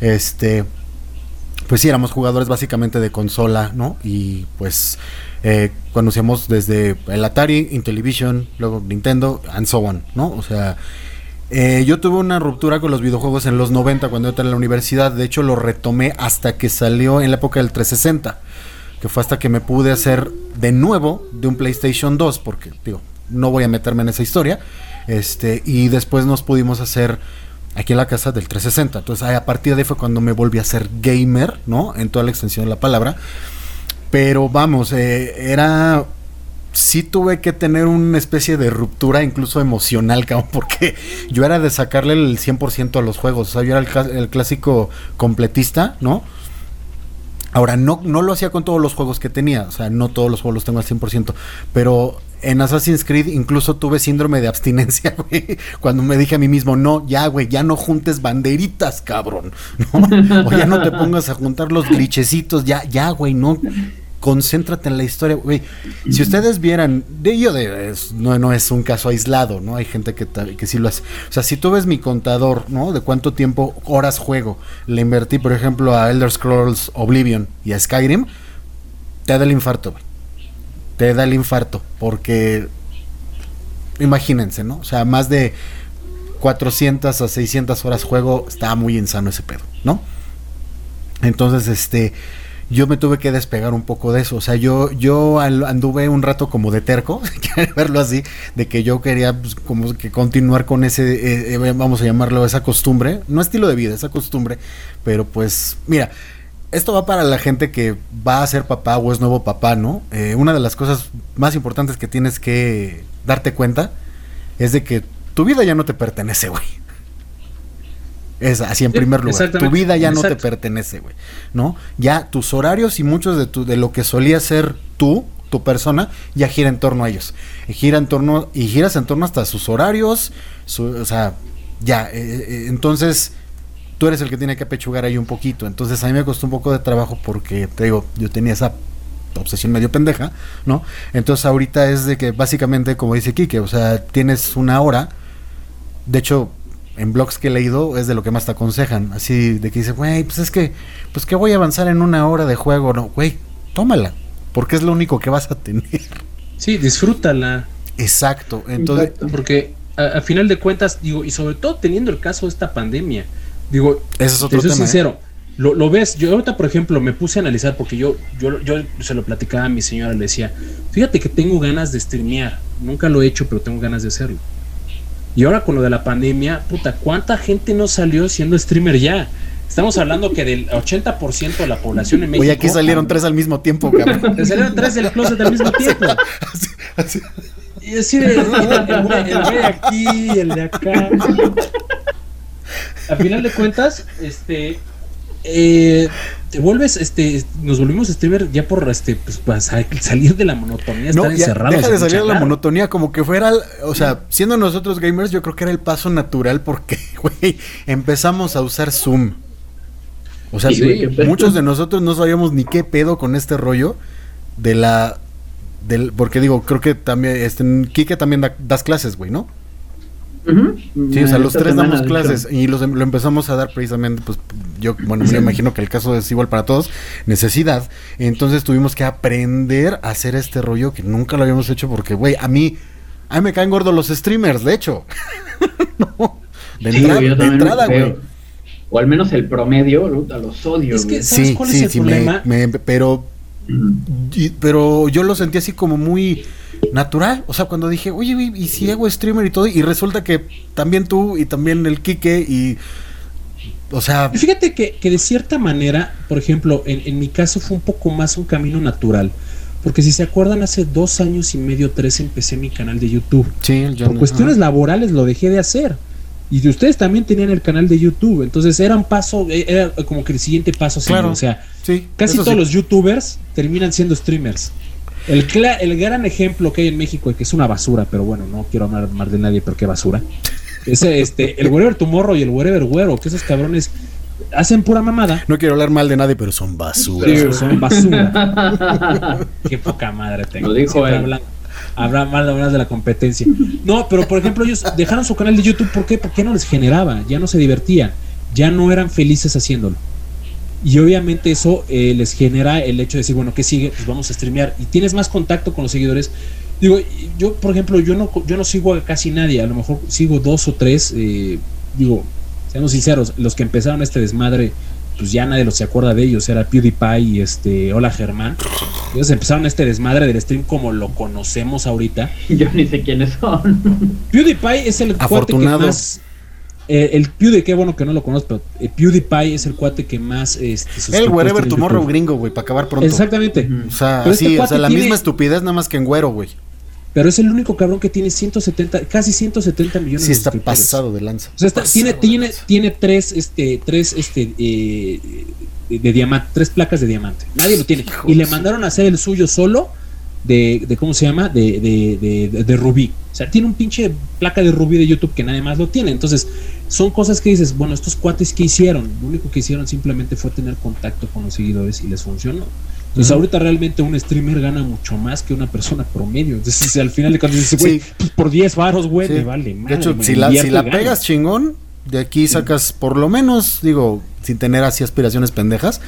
A: Este, pues sí, éramos jugadores básicamente de consola, ¿no? Y pues eh, conocíamos desde el Atari, Intellivision, luego Nintendo, and so on, ¿no? O sea, eh, yo tuve una ruptura con los videojuegos en los 90 cuando yo estaba en la universidad, de hecho lo retomé hasta que salió en la época del 360, que fue hasta que me pude hacer de nuevo de un PlayStation 2, porque digo, no voy a meterme en esa historia. Este, y después nos pudimos hacer aquí en la casa del 360. Entonces, a partir de ahí fue cuando me volví a ser gamer, ¿no? En toda la extensión de la palabra. Pero vamos, eh, era. Sí tuve que tener una especie de ruptura, incluso emocional, (laughs) cabrón, porque yo era de sacarle el 100% a los juegos. O sea, yo era el, el clásico completista, ¿no? Ahora, no, no lo hacía con todos los juegos que tenía, o sea, no todos los juegos los tengo al 100%, pero en Assassin's Creed incluso tuve síndrome de abstinencia, (laughs) güey, cuando me dije a mí mismo, no, ya, güey, ya no juntes banderitas, cabrón, (laughs) ¿no? O ya no te pongas a juntar los glitchecitos, ya, ya, güey, no, concéntrate en la historia, güey. Si ustedes vieran, de yo de, no, es un caso aislado, ¿no? Hay gente que, que sí lo hace. O sea, si tú ves mi contador, ¿no? De cuánto tiempo, horas juego, le invertí, por ejemplo, a Elder Scrolls Oblivion y a Skyrim, te da el infarto, güey te da el infarto, porque imagínense, ¿no? O sea, más de 400 a 600 horas juego, está muy insano ese pedo, ¿no? Entonces, este, yo me tuve que despegar un poco de eso, o sea, yo, yo anduve un rato como de terco, (laughs) verlo así, de que yo quería pues, como que continuar con ese, eh, eh, vamos a llamarlo, esa costumbre, no estilo de vida, esa costumbre, pero pues, mira, esto va para la gente que va a ser papá o es nuevo papá, ¿no? Eh, una de las cosas más importantes que tienes que darte cuenta es de que tu vida ya no te pertenece, güey. Es así en primer lugar. Tu vida ya no te pertenece, güey. ¿No? Ya tus horarios y muchos de, tu, de lo que solía ser tú, tu persona, ya gira en torno a ellos. Y gira en torno, y giras en torno hasta sus horarios, o sea, ya. Eh, eh, entonces, tú eres el que tiene que apechugar ahí un poquito. Entonces a mí me costó un poco de trabajo porque, te digo, yo tenía esa obsesión medio pendeja, ¿no? Entonces ahorita es de que básicamente, como dice Kike, o sea, tienes una hora, de hecho, en blogs que he leído es de lo que más te aconsejan. Así de que dice, güey, pues es que, pues que voy a avanzar en una hora de juego. No, güey, tómala, porque es lo único que vas a tener.
C: Sí, disfrútala.
A: Exacto, entonces...
C: Porque a, final de cuentas, digo, y sobre todo teniendo el caso de esta pandemia, digo,
A: Ese es otro
C: te soy
A: tema, ¿eh?
C: sincero, lo, lo ves, yo ahorita por ejemplo me puse a analizar porque yo, yo, yo se lo platicaba a mi señora, le decía, fíjate que tengo ganas de streamear, nunca lo he hecho, pero tengo ganas de hacerlo. Y ahora con lo de la pandemia, puta, ¿cuánta gente no salió siendo streamer ya? Estamos hablando que del 80% de la población en México.
A: Oye, aquí salieron tres al mismo tiempo, cabrón.
C: Te salieron tres del closet al mismo tiempo. (laughs)
A: Así- así-
C: Y así de, el güey el güey aquí, el de acá. A final de cuentas, este eh, te vuelves, este, nos volvimos streamer ya por este, pues para sa- salir de la monotonía,
A: No,
C: estar encerrados.
A: deja de salir de la monotonía, como que fuera, o sea, siendo nosotros gamers, yo creo que era el paso natural porque, (laughs) güey, empezamos a usar Zoom. O sea,
B: Sí,
A: muchos de nosotros no sabíamos ni qué pedo con este rollo de la, del, porque digo, creo que también, este, en Kike también da- das clases, güey, ¿no? Sí, o sea, los tres
B: semana,
A: damos clases y los, em- lo empezamos a dar precisamente, pues yo, bueno, me imagino que el caso es igual para todos, necesidad. Entonces tuvimos que aprender a hacer este rollo que nunca lo habíamos hecho porque, güey, a mí, a mí me caen gordos los streamers, de hecho. (laughs) No, de,
B: Sí,
A: entrada, de entrada, güey.
B: O al menos el promedio, ¿no? a los odio.
C: Es que-
B: güey.
C: ¿Sabes
A: Sí,
C: cuál es
A: sí,
C: el
A: sí, me-
C: problema?
A: me- pero. Y- pero yo lo sentí así como muy natural. O sea, cuando dije, oye, ¿y si hago streamer y todo? Y resulta que también tú y también el Kike y. O sea,
C: Fíjate que, que de cierta manera, por ejemplo, en, en mi caso fue un poco más un camino natural. Porque si se acuerdan, hace dos años y medio, tres, empecé mi canal de YouTube.
A: sí, el
C: Por cuestiones laborales lo dejé de hacer. Y de ustedes también tenían el canal de YouTube. Entonces era un paso, eh, era como que el siguiente paso.
A: Claro.
C: O sea,
A: Sí,
C: casi todos
A: sí.
C: los youtubers terminan siendo streamers. El, cla- el gran ejemplo que hay en México, que es una basura, pero bueno, no quiero hablar mal de nadie, pero qué basura. Es este, el Wherever Tomorrow y el Wherever Güero, que esos cabrones hacen pura mamada.
A: No quiero hablar mal de nadie, pero son basura.
C: Pero son basura. (laughs) Qué poca madre tengo.
B: Lo dijo
C: Siempre
B: él.
C: hablan- Habrá mal hablar de la competencia. No, pero por ejemplo, ellos dejaron su canal de YouTube. ¿Por qué? Porque no les generaba, ya no se divertían, ya no eran felices haciéndolo. Y obviamente eso eh, les genera el hecho de decir, bueno, ¿qué sigue? Pues vamos a streamear. Y tienes más contacto con los seguidores. Digo, yo, por ejemplo, yo no, yo no sigo a casi nadie. A lo mejor sigo dos o tres. eh, digo, seamos sinceros, los que empezaron este desmadre, pues ya nadie los se acuerda de ellos. Era PewDiePie y este, Hola Germán. Ellos empezaron este desmadre del stream como lo conocemos ahorita. (laughs)
B: Yo ni sé quiénes son.
C: PewDiePie es el cuate que más. eh, el PewDiePie, qué bueno que no lo conozco, pero eh, PewDiePie es el cuate que más. Este,
A: El Wherever Tomorrow
C: YouTube.
A: gringo, güey, para acabar pronto.
C: Exactamente.
A: O sea,
C: Pero este
A: sí, o sea, la
C: tiene-
A: misma estupidez nada más que en güero, güey.
C: Pero es el único cabrón que tiene 170, casi 170 millones
A: Sí
C: de
A: está pasado de lanza.
C: O sea, está- tiene,
A: de
C: tiene,
A: lanza.
C: tiene tres, este, tres, este, eh, de, de diamante, tres placas de diamante. Nadie lo tiene.
A: Hijo
C: Y
A: de
C: le mandaron a hacer el suyo solo de, de ¿cómo se llama? De, de, de, de- de rubí. O sea, tiene un pinche placa de rubí de YouTube que nadie más lo tiene. Entonces, son cosas que dices, bueno, estos cuates que hicieron, lo único que hicieron simplemente fue tener contacto con los seguidores y les funcionó. Entonces, ahorita realmente un streamer gana mucho más que una persona promedio. Entonces, al final de cuentas dices, güey,
A: Sí.
C: pues por 10 varos, güey,
A: Sí.
C: me vale.
A: De
C: madre,
A: hecho,
C: me
A: si la, si pegas chingón, de aquí sacas por lo menos, digo, sin tener así aspiraciones pendejas,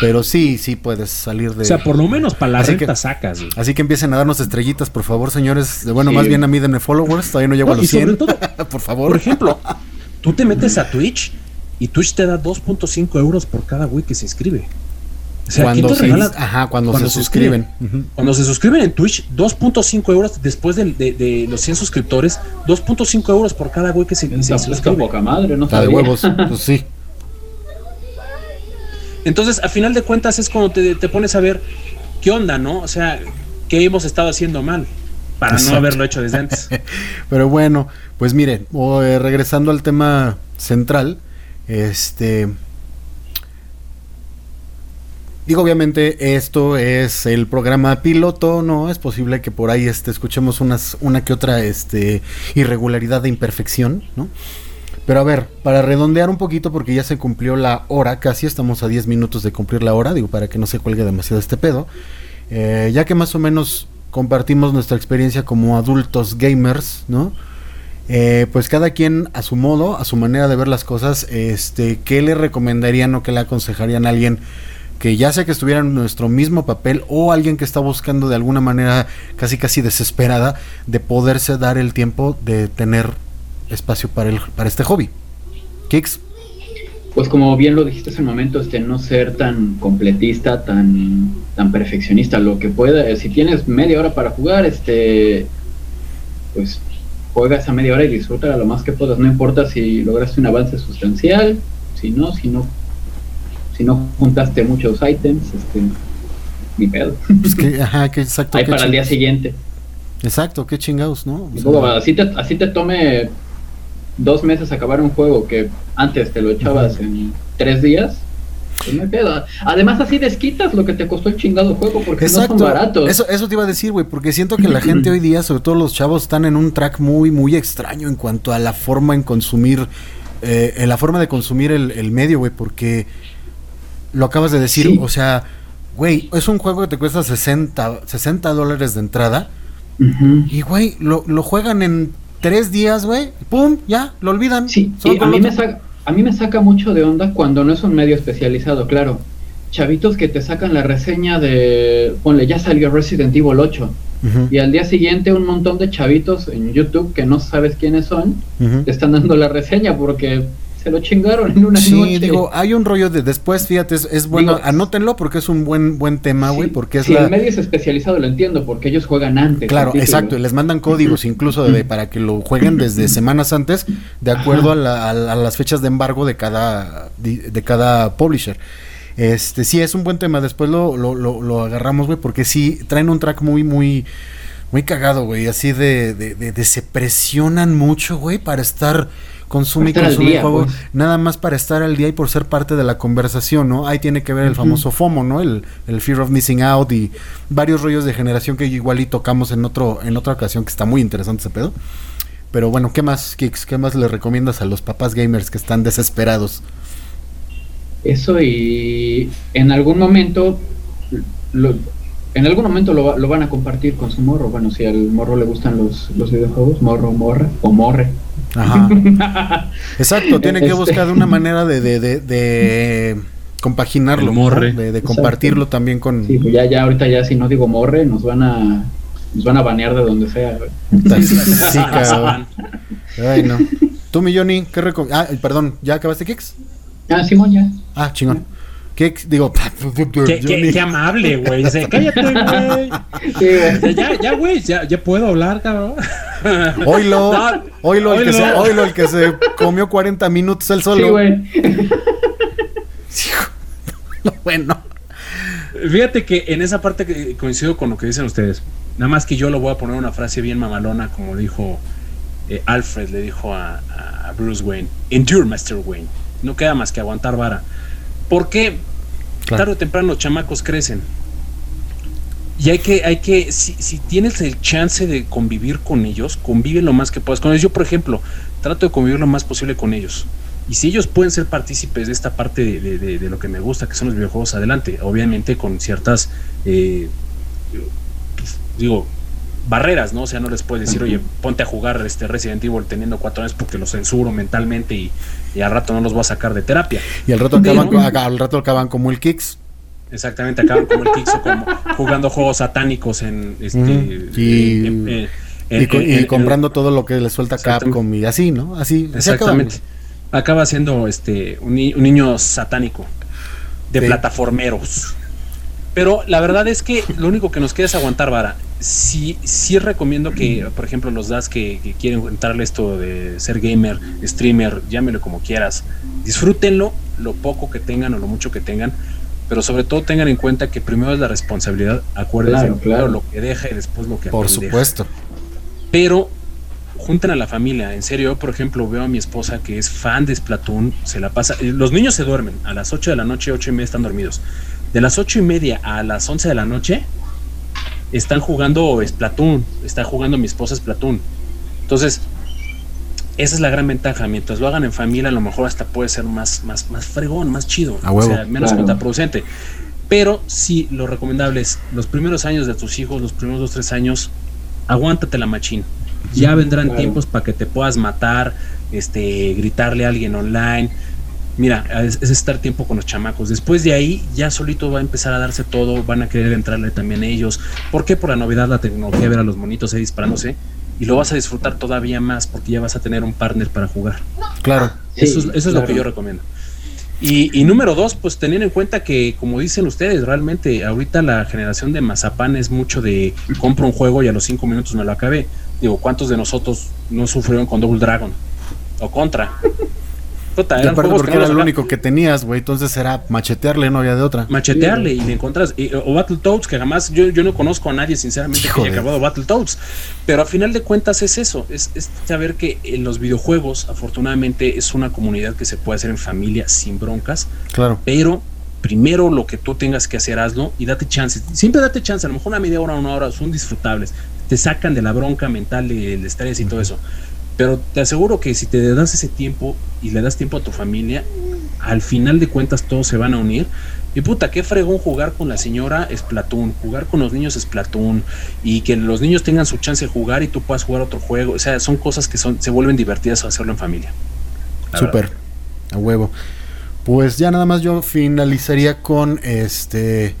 A: pero sí, sí puedes salir de...
C: O sea, por lo menos para la
A: Así
C: renta
A: que-
C: sacas. güey.
A: Así que empiecen a darnos estrellitas, por favor, señores. De- Bueno,
B: Sí.
A: más bien a mí denme followers, todavía no llego
C: No,
A: a los
C: y sobre
A: 100.
C: todo, (laughs)
A: por favor.
C: Por ejemplo, (laughs) tú te metes a Twitch y Twitch te da 2.5 euros por cada güey que se inscribe. O sea, ¿quién
A: cuando se,
C: regala?
A: ajá, cuando,
C: cuando
A: se
C: se
A: suscriben.
C: Cuando se suscriben en Twitch, 2.5 euros después del- de, de los 100 suscriptores, 2.5 euros por cada güey que se, se
B: Está
C: suscribe.
B: poca madre, no
A: Está de huevos, pues sí.
C: Entonces, a final de cuentas, es cuando te, te pones a ver qué onda, ¿no? O sea, qué hemos estado haciendo mal para
A: Exacto.
C: no haberlo hecho desde antes. (laughs)
A: Pero bueno, pues miren, eh, regresando al tema central, este... Digo, obviamente esto es el programa piloto, ¿no? Es posible que por ahí este, escuchemos unas, una que otra este, irregularidad de imperfección, ¿no? Pero a ver, para redondear un poquito, porque ya se cumplió la hora, casi estamos a 10 minutos de cumplir la hora, digo, para que no se cuelgue demasiado este pedo. Eh, ya que más o menos compartimos nuestra experiencia como adultos gamers, ¿no? Eh, pues cada quien a su modo, a su manera de ver las cosas, este, ¿qué le recomendarían o qué le aconsejarían a alguien que ya sea que estuviera en nuestro mismo papel o alguien que está buscando de alguna manera casi casi desesperada de poderse dar el tiempo de tener espacio para el, para este hobby? Kicks.
B: Pues como bien lo dijiste hace un momento, este, no ser tan completista, tan, tan perfeccionista, lo que pueda, si tienes media hora para jugar, este, pues juega esa media hora y disfruta lo más que puedas, no importa si lograste un avance sustancial, si no, si no, si no juntaste muchos ítems, este, ni pedo.
A: Pues que, (laughs) ajá, que exacto.
B: Hay para el día siguiente.
A: Exacto, qué chingados, ¿no?
B: así, te, así te tome dos meses acabar un juego que antes te lo echabas en tres días, pues me Además, así desquitas lo que te costó el chingado juego porque no son baratos.
A: Eso, eso te iba a decir, güey, porque siento que la (clears throat) gente hoy día, sobre todo los chavos, están en un track muy, muy extraño en cuanto a la forma en consumir, eh, en la forma de consumir el, medio, güey, porque lo acabas de decir, o sea, güey, es un juego que te cuesta 60, 60 dólares de entrada. Y, güey, lo, lo juegan en tres días, güey, pum, ya, lo olvidan.
B: Sí, a mí, me saca, a mí me saca mucho de onda cuando no es un medio especializado, claro. Chavitos que te sacan la reseña de, ponle, ya salió Resident Evil 8. Y al día siguiente un montón de chavitos en YouTube que no sabes quiénes son, te están dando la reseña porque se lo chingaron en una sí,
A: digo, hay un rollo de después, fíjate, es, bueno, anótenlo porque es un buen buen tema, güey, porque es
B: si el medio es especializado, lo entiendo, porque ellos juegan antes.
A: Claro, exacto, y les mandan códigos incluso de, para que lo jueguen desde semanas antes, de acuerdo a, las fechas de embargo de cada, de, cada publisher. Este, sí, es un buen tema, después lo, lo, lo, agarramos, güey, porque sí, traen un track muy, muy muy cagado, güey, así de, de, de, se presionan mucho, güey, para estar consume y consume juego pues. nada más para estar al día y por ser parte de la conversación, ¿no? Ahí tiene que ver el famoso FOMO, ¿no? El, el, fear of missing out y varios rollos de generación que igual y tocamos en otro en otra ocasión que está muy interesante ese pedo. Pero bueno, ¿qué más, Kix? ¿Qué más le recomiendas a los papás gamers que están desesperados?
B: Eso y en algún momento en algún momento lo, lo, van a compartir con su morro. Bueno, si al morro le gustan los, los videojuegos, morro, morra o morre.
A: Ajá. (laughs) Exacto, tiene que este. buscar una manera de, de, de, compaginarlo, morre. de, compartirlo también con.
B: Sí, pues ya, ya ahorita ya si no digo morre, nos van a nos van a banear de donde sea. (laughs) sí,
A: cabrón. (laughs) Ay, no. Tú, Milloni, ¿qué recomiendas? Ah, perdón, ¿ya acabaste Kicks?
B: Ah, Simón, ya.
A: Ah, chingón. ¿Qué, digo, (laughs)
C: qué, qué, amable, güey. (laughs) Cállate, güey. Sí, ya, ya, güey, ya, ya puedo hablar, cabrón. (laughs)
A: Oilo, oilo, el, que se, oilo el que se comió 40 minutos él solo. Sí, güey. bueno.
C: Fíjate que en esa parte coincido con lo que dicen ustedes. Nada más que yo lo voy a poner una frase bien mamalona, como dijo eh, Alfred, le dijo a, a Bruce Wayne: Endure, Master Wayne. No queda más que aguantar vara. Porque tarde o temprano los chamacos crecen. Y hay que, hay que, si, si, tienes el chance de convivir con ellos, convive lo más que puedas con ellos. Yo, por ejemplo, trato de convivir lo más posible con ellos. Y si ellos pueden ser partícipes de esta parte de, lo que me gusta, que son los videojuegos, adelante. Obviamente con ciertas, eh, digo, barreras, ¿no? O sea, no les puedes decir, oye, ponte a jugar este Resident Evil teniendo cuatro años porque lo censuro mentalmente y, al rato no los voy a sacar de terapia.
A: Y al rato acaban, al rato acaban como el Kicks.
C: Exactamente, acaban como el Kicks o como jugando juegos satánicos en este
A: y, comprando todo lo que le suelta Capcom y así, ¿no? Así,
C: exactamente. Acaba siendo este un, niño satánico de plataformeros. Pero la verdad es que lo único que nos queda es aguantar vara. Sí, sí recomiendo que, por ejemplo, los das que, quieren entrarle esto de ser gamer, streamer, llámelo como quieras, disfrútenlo, lo poco que tengan o lo mucho que tengan, pero sobre todo tengan en cuenta que primero es la responsabilidad, acuérdense, claro, lo que deja y después lo que
A: Por supuesto.
C: Pero junten a la familia, en serio, yo por ejemplo veo a mi esposa que es fan de Splatoon, se la pasa, eh, los niños se duermen, a las 8 de la noche, 8 y media están dormidos, de las 8 y media a las 11 de la noche, están jugando Splatoon, está jugando mi esposa Splatoon. Entonces, esa es la gran ventaja. Mientras lo hagan en familia, a lo mejor hasta puede ser más, más, más fregón, más chido. o sea, menos contraproducente. Pero sí, lo recomendable es los primeros años de tus hijos, los primeros dos, tres años, aguántate la machín. Ya vendrán tiempos para que te puedas matar, este, gritarle a alguien online. Mira, es, estar tiempo con los chamacos. Después de ahí, ya solito va a empezar a darse todo, van a querer entrarle también ellos. ¿Por qué? Por la novedad, la tecnología, ver a los monitos ahí disparándose. Y lo vas a disfrutar todavía más porque ya vas a tener un partner para jugar.
A: Claro.
C: eso es, eso es lo que yo recomiendo. Y, número dos, pues teniendo en cuenta que, como dicen ustedes, realmente ahorita la generación de mazapán es mucho de compro un juego y a los cinco minutos me lo acabé. Digo, ¿cuántos de nosotros no sufrieron con Double Dragon? O Contra.
A: Puta, eran porque era el único que tenías, güey. Entonces era machetearle, no había de otra.
C: Machetearle y le encontras. o Battletoads, que jamás yo, yo no conozco a nadie, sinceramente, que haya acabado Battletoads. Pero a final de cuentas es eso. Es, es, saber que en los videojuegos, afortunadamente, es una comunidad que se puede hacer en familia sin broncas.
A: Claro.
C: Pero primero lo que tú tengas que hacer, hazlo y date chance. Siempre date chance. A lo mejor una media hora, una hora son disfrutables. Te sacan de la bronca mental, del estrés y todo eso. Pero te aseguro que si te das ese tiempo y le das tiempo a tu familia, al final de cuentas todos se van a unir. Y puta, qué fregón jugar con la señora es Platón, jugar con los niños es Platón, y que los niños tengan su chance de jugar y tú puedas jugar otro juego. O sea, son cosas que son, se vuelven divertidas hacerlo en familia.
A: Súper, a huevo. Pues ya nada más yo finalizaría con este.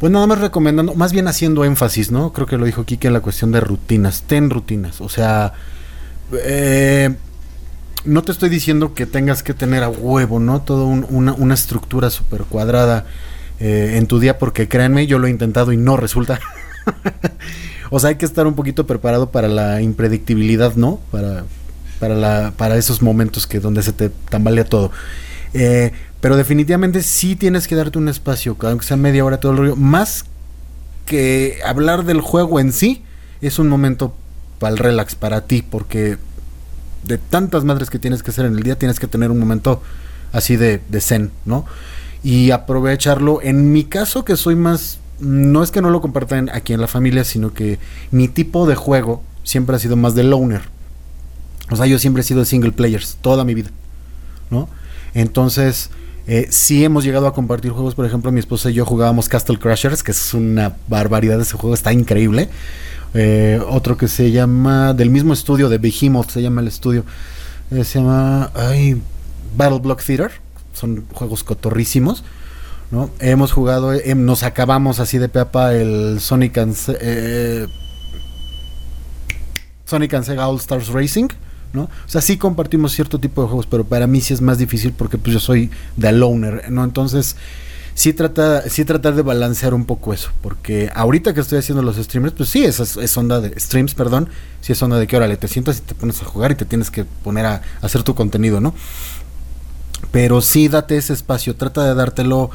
A: Pues nada más recomendando, más bien haciendo énfasis, ¿no? Creo que lo dijo Kike en la cuestión de rutinas. Ten rutinas. O sea, eh, no te estoy diciendo que tengas que tener a huevo, ¿no? Toda una, estructura súper cuadrada eh, en tu día, porque créanme, yo lo he intentado y no resulta. (laughs) o sea, hay que estar un poquito preparado para la impredictibilidad, ¿no? Para, para, la, para esos momentos que donde se te tambalea todo. Eh, pero definitivamente sí tienes que darte un espacio, aunque sea media hora todo el rollo. Más que hablar del juego en sí, es un momento para el relax, para ti, porque de tantas madres que tienes que hacer en el día, tienes que tener un momento así de, de zen, ¿no? Y aprovecharlo. En mi caso, que soy más. No es que no lo compartan aquí en la familia, sino que mi tipo de juego siempre ha sido más de loner. O sea, yo siempre he sido de single players, toda mi vida, ¿no? Entonces, eh, sí hemos llegado a compartir juegos, por ejemplo, mi esposa y yo jugábamos Castle Crashers, que es una barbaridad ese juego, está increíble. Eh, otro que se llama, del mismo estudio de Behemoth, se llama el estudio, eh, se llama ay, Battle Block Theater, son juegos cotorrísimos. ¿no? Hemos jugado, nos acabamos así de peapa el Sonic and, Sonic and Sega All Stars Racing. ¿No? O sea, sí compartimos cierto tipo de juegos, pero para mí sí es más difícil porque pues yo soy de loner, ¿no? Entonces, sí trata, sí tratar de balancear un poco eso, porque ahorita que estoy haciendo los streamers, pues sí, es, es onda de streams, perdón, sí es onda de que órale, te sientas y te pones a jugar y te tienes que poner a, hacer tu contenido, ¿no? Pero sí date ese espacio, trata de dártelo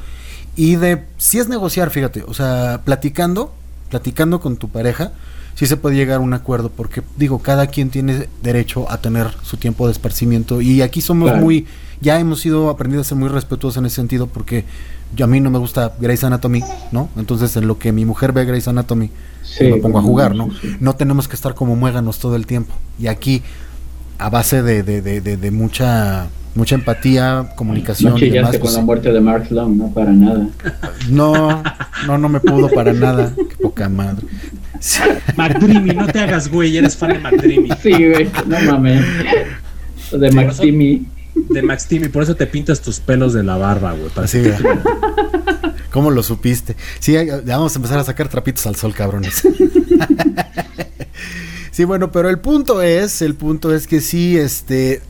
A: y de, si es negociar, fíjate, o sea, platicando, platicando con tu pareja, sí se puede llegar a un acuerdo, porque digo, cada quien tiene derecho a tener su tiempo de esparcimiento y aquí somos muy, ya hemos ido aprendiendo a ser muy respetuosos en ese sentido, porque yo a mí no me gusta Grey's Anatomy, ¿no? Entonces en lo que mi mujer ve Grey's Anatomy, me pongo a jugar, ¿no? No tenemos que estar como muéganos todo el tiempo. Y aquí, a base de, de, de, de mucha mucha empatía, comunicación.
B: No chillaste con pues la muerte de Mark Sloan, no para nada.
A: No, no, no me pudo para nada. Qué poca madre. (laughs)
C: McDreamy, no te hagas güey, eres fan de McDreamy.
B: Sí, güey, no mames. De Max Timmy.
C: De Max Timmy, por eso te pintas tus pelos de la barba, güey. Para
A: sí, ¿Cómo lo supiste? Sí, vamos a empezar a sacar trapitos al sol, cabrones. (laughs) sí, bueno, pero el punto es, el punto es que sí, este,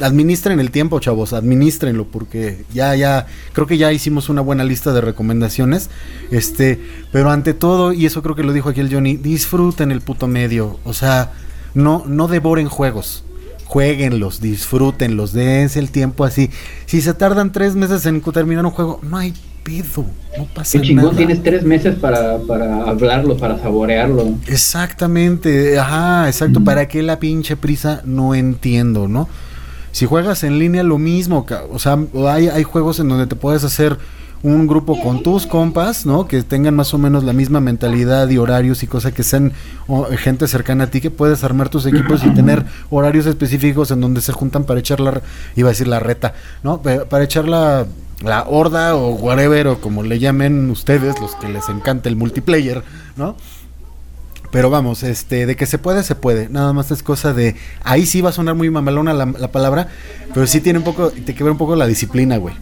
A: administren el tiempo, chavos, administrenlo, porque ya, ya, creo que ya hicimos una buena lista de recomendaciones. Este, pero ante todo, y eso creo que lo dijo aquí el Johnny, disfruten el puto medio. O sea, no, no devoren juegos. Jueguenlos, disfrútenlos, dense el tiempo así. Si se tardan tres meses en terminar un juego, no hay pedo, no pasa
B: Qué chingón, tienes tres meses para, para hablarlo, para saborearlo.
A: Exactamente, ajá, exacto. ¿Para qué la pinche prisa? No entiendo, ¿no? Si juegas en línea, lo mismo. O sea, hay, hay juegos en donde te puedes hacer un grupo con tus compas, ¿no? Que tengan más o menos la misma mentalidad y horarios y cosas que sean gente cercana a ti, que puedes armar tus equipos y tener horarios específicos en donde se juntan para echar la, iba a decir la reta, ¿no? Para echar la, la horda o whatever o como le llamen ustedes, los que les encanta el multiplayer, ¿no? Pero vamos, este, de que se puede, se puede. Nada más es cosa de. Ahí sí va a sonar muy mamalona la, la palabra, pero sí tiene un poco, te que ver un poco la disciplina, güey.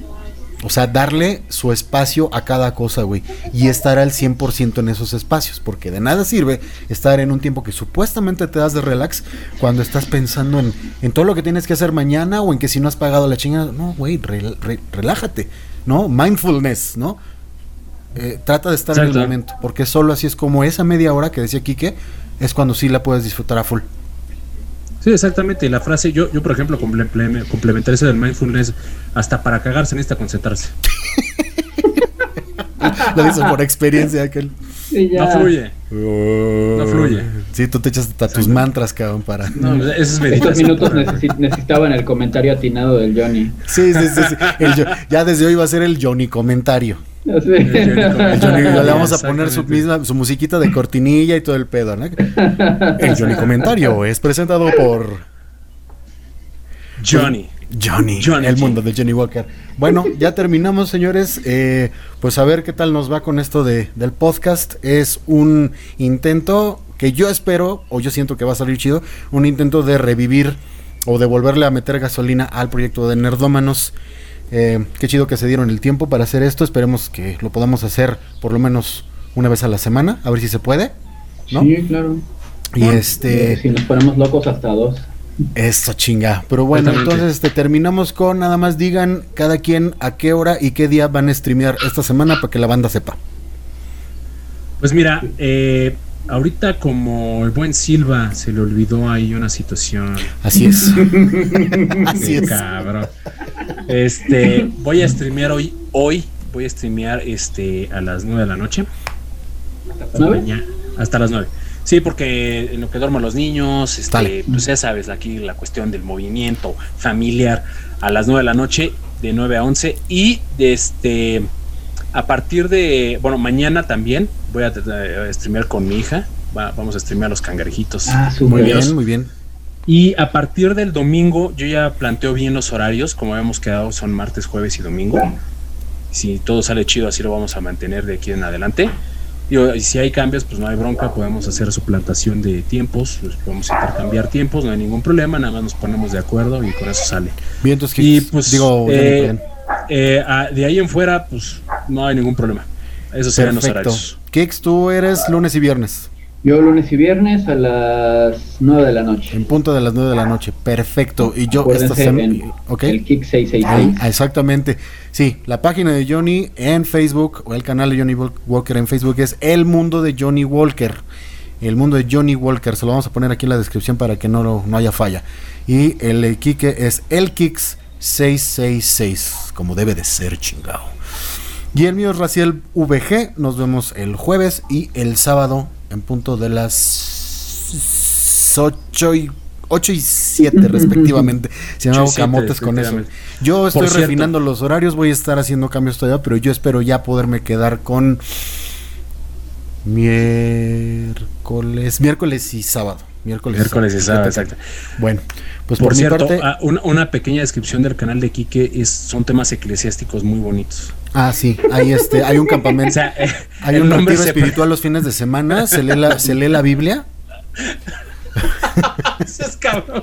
A: O sea, darle su espacio a cada cosa, güey. Y estar al 100% en esos espacios. Porque de nada sirve estar en un tiempo que supuestamente te das de relax cuando estás pensando en, en todo lo que tienes que hacer mañana o en que si no has pagado la chingada. No, güey, rel- re- relájate, ¿no? Mindfulness, ¿no? Eh, trata de estar en el momento. Porque solo así es como esa media hora que decía Quique, es cuando sí la puedes disfrutar a full.
C: Sí, exactamente. Y la frase, yo, yo por ejemplo, comple- complementar eso del mindfulness, hasta para cagarse necesita concentrarse. (laughs)
A: Lo dice por experiencia aquel.
C: No fluye.
A: No
C: fluye.
A: Sí, tú te echas hasta tus
C: Exacto.
A: mantras, cabrón, para.
C: No, es (laughs) meditación.
B: minutos necesi- necesitaban el comentario atinado del Johnny.
A: Sí, sí, sí. sí. El ya desde hoy va a ser el Johnny comentario.
B: Sí.
A: El Johnny, le vamos a poner su misma, su musiquita de cortinilla y todo el pedo, ¿no? El Johnny comentario es presentado por
C: Johnny.
A: Johnny,
C: Johnny
A: el
C: G.
A: mundo de Johnny Walker. Bueno, ya terminamos, señores. Eh, pues a ver qué tal nos va con esto de, del podcast. Es un intento que yo espero, o yo siento que va a salir chido, un intento de revivir o de volverle a meter gasolina al proyecto de Nerdómanos. Eh, qué chido que se dieron el tiempo para hacer esto. Esperemos que lo podamos hacer por lo menos una vez a la semana, a ver si se puede. ¿no?
B: Sí, claro.
A: Y este.
B: Si nos ponemos locos hasta dos.
A: Eso chinga. Pero bueno, entonces este, terminamos con nada más digan cada quien a qué hora y qué día van a streamear esta semana para que la banda sepa.
C: Pues mira, eh, ahorita como el buen Silva se le olvidó ahí una situación.
A: Así es. (laughs) Así es.
C: Cabrón. Este, voy a streamear hoy, hoy voy a streamear este a las 9 de la noche. Hasta las 9. Sí, porque en lo que duermen los niños, este, pues ya sabes, aquí la cuestión del movimiento familiar a las 9 de la noche, de 9 a 11. Y de este, a partir de, bueno, mañana también voy a, de streamear con mi hija. Va- vamos a streamear los cangrejitos.
B: Ah.
A: Muy bien, muy bien.
C: Y a partir del domingo, yo ya planteo bien los horarios, como habíamos quedado, son martes, jueves y domingo. Si todo sale chido, así lo vamos a mantener de aquí en adelante. Y si hay cambios, pues no hay bronca, podemos hacer suplantación de tiempos, pues podemos intercambiar tiempos, no hay ningún problema, nada más nos ponemos de acuerdo y con eso sale.
A: Bien, entonces,
C: Y pues,
A: digo,
C: eh. Eh, ah, de ahí en fuera, pues no hay ningún problema. Esos serán los
A: perfecto.
C: horarios.
A: Kicks, tú eres lunes y viernes,
B: Yo lunes y viernes a las 9 de la noche.
A: en punto de las 9 de la noche. Perfecto. Y yo esta
B: Acuérdense
A: semana.
B: en
A: Ok.
B: El Kick
A: Ahí,
B: 666.
A: exactamente. Sí, la página de Johnny en Facebook o el canal de Johnny Wal- Walker en Facebook es El Mundo de Johnny Walker. El mundo de Johnny Walker. Se lo vamos a poner aquí en la descripción para que no, lo- no haya falla. Y el Kike es el Kicks 666. Como debe de ser, chingado. Y el mío es Raciel VG. Nos vemos el jueves y el sábado en punto de las 8 y 8 y 7 (laughs) respectivamente. Si no
C: Ocho y
A: hago
C: siete,
A: camotes con eso. Yo estoy
C: cierto.
A: refinando los horarios, voy a estar haciendo cambios todavía, pero yo espero ya poderme quedar con miércoles, miércoles y sábado. Miércoles,
C: Miércoles y sábado, exacto.
A: Bueno, pues por,
C: cierto,
A: parte,
C: ah, una, una pequeña descripción del canal de Quique es, son temas eclesiásticos muy bonitos.
A: ah sí, hay este, hay un (laughs)
C: O
A: campamento,
C: sea, eh,
A: hay un
C: nombre
A: retiro espiritual los fines de semana, se lee la, se lee la Biblia. (laughs)
C: Seas cabrón.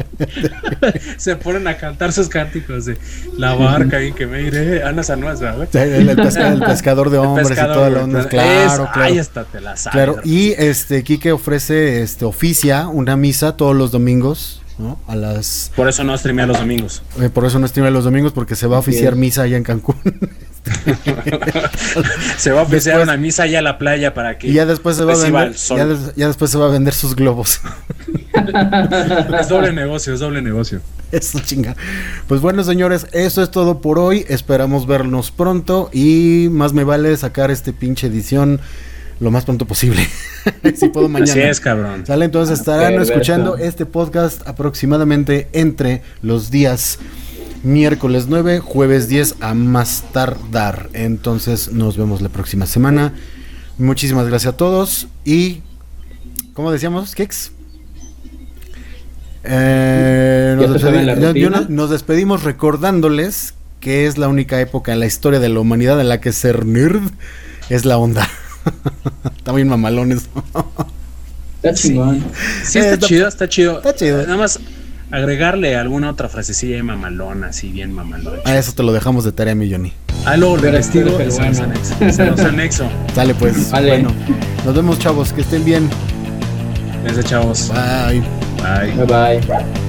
C: Se ponen a cantar sus cánticos de la barca y que me iré. Ana Sanuas, güey.
A: El, el pesca- el (laughs) pescador de hombres y toda la onda. Claro, claro.
C: Ahí está, te la sabes.
A: Claro, y este Quique ofrece este oficia una misa todos los domingos, ¿no? A las
C: Por eso no streamea los domingos.
A: eh, por eso no streamea los domingos porque se va a oficiar misa allá en Cancún. (laughs)
C: Se va a
A: Después-
C: una misa allá a la playa para que
A: y ya después se va a vender des- ya después se va a vender sus globos. (laughs)
C: Es doble negocio, es doble negocio.
A: Eso chinga. Pues bueno, señores, eso es todo por hoy. Esperamos vernos pronto y más me vale sacar este pinche edición lo más pronto posible. (laughs) si puedo mañana.
C: Así es, cabrón.
A: ¿Sale? Entonces estarán
B: Perverso.
A: escuchando este podcast aproximadamente entre los días miércoles 9, jueves 10 a más tardar. Entonces nos vemos la próxima semana. Muchísimas gracias a todos y ¿cómo decíamos, Kex? Eh, despedi- yo- yo no- nos despedimos recordándoles que es la única época en la historia de la humanidad en la que ser nerd es la onda. Está bien mamalón eso.
B: Está chingón.
C: Sí, está
A: está-
C: chido, está chido.
A: está chido.
C: Nada más agregarle alguna otra frasecilla de mamalona, así bien mamalona.
A: A eso te lo dejamos de tarea, mi Johnny.
C: Ah, luego lo
B: Pero
C: investigo y se los
B: bueno.
C: anexo. Se los anexo.
A: Dale pues.
B: Vale.
A: Bueno, nos vemos chavos, que estén bien.
C: Desde chavos.
A: Bye.
C: Bye.
B: Bye bye.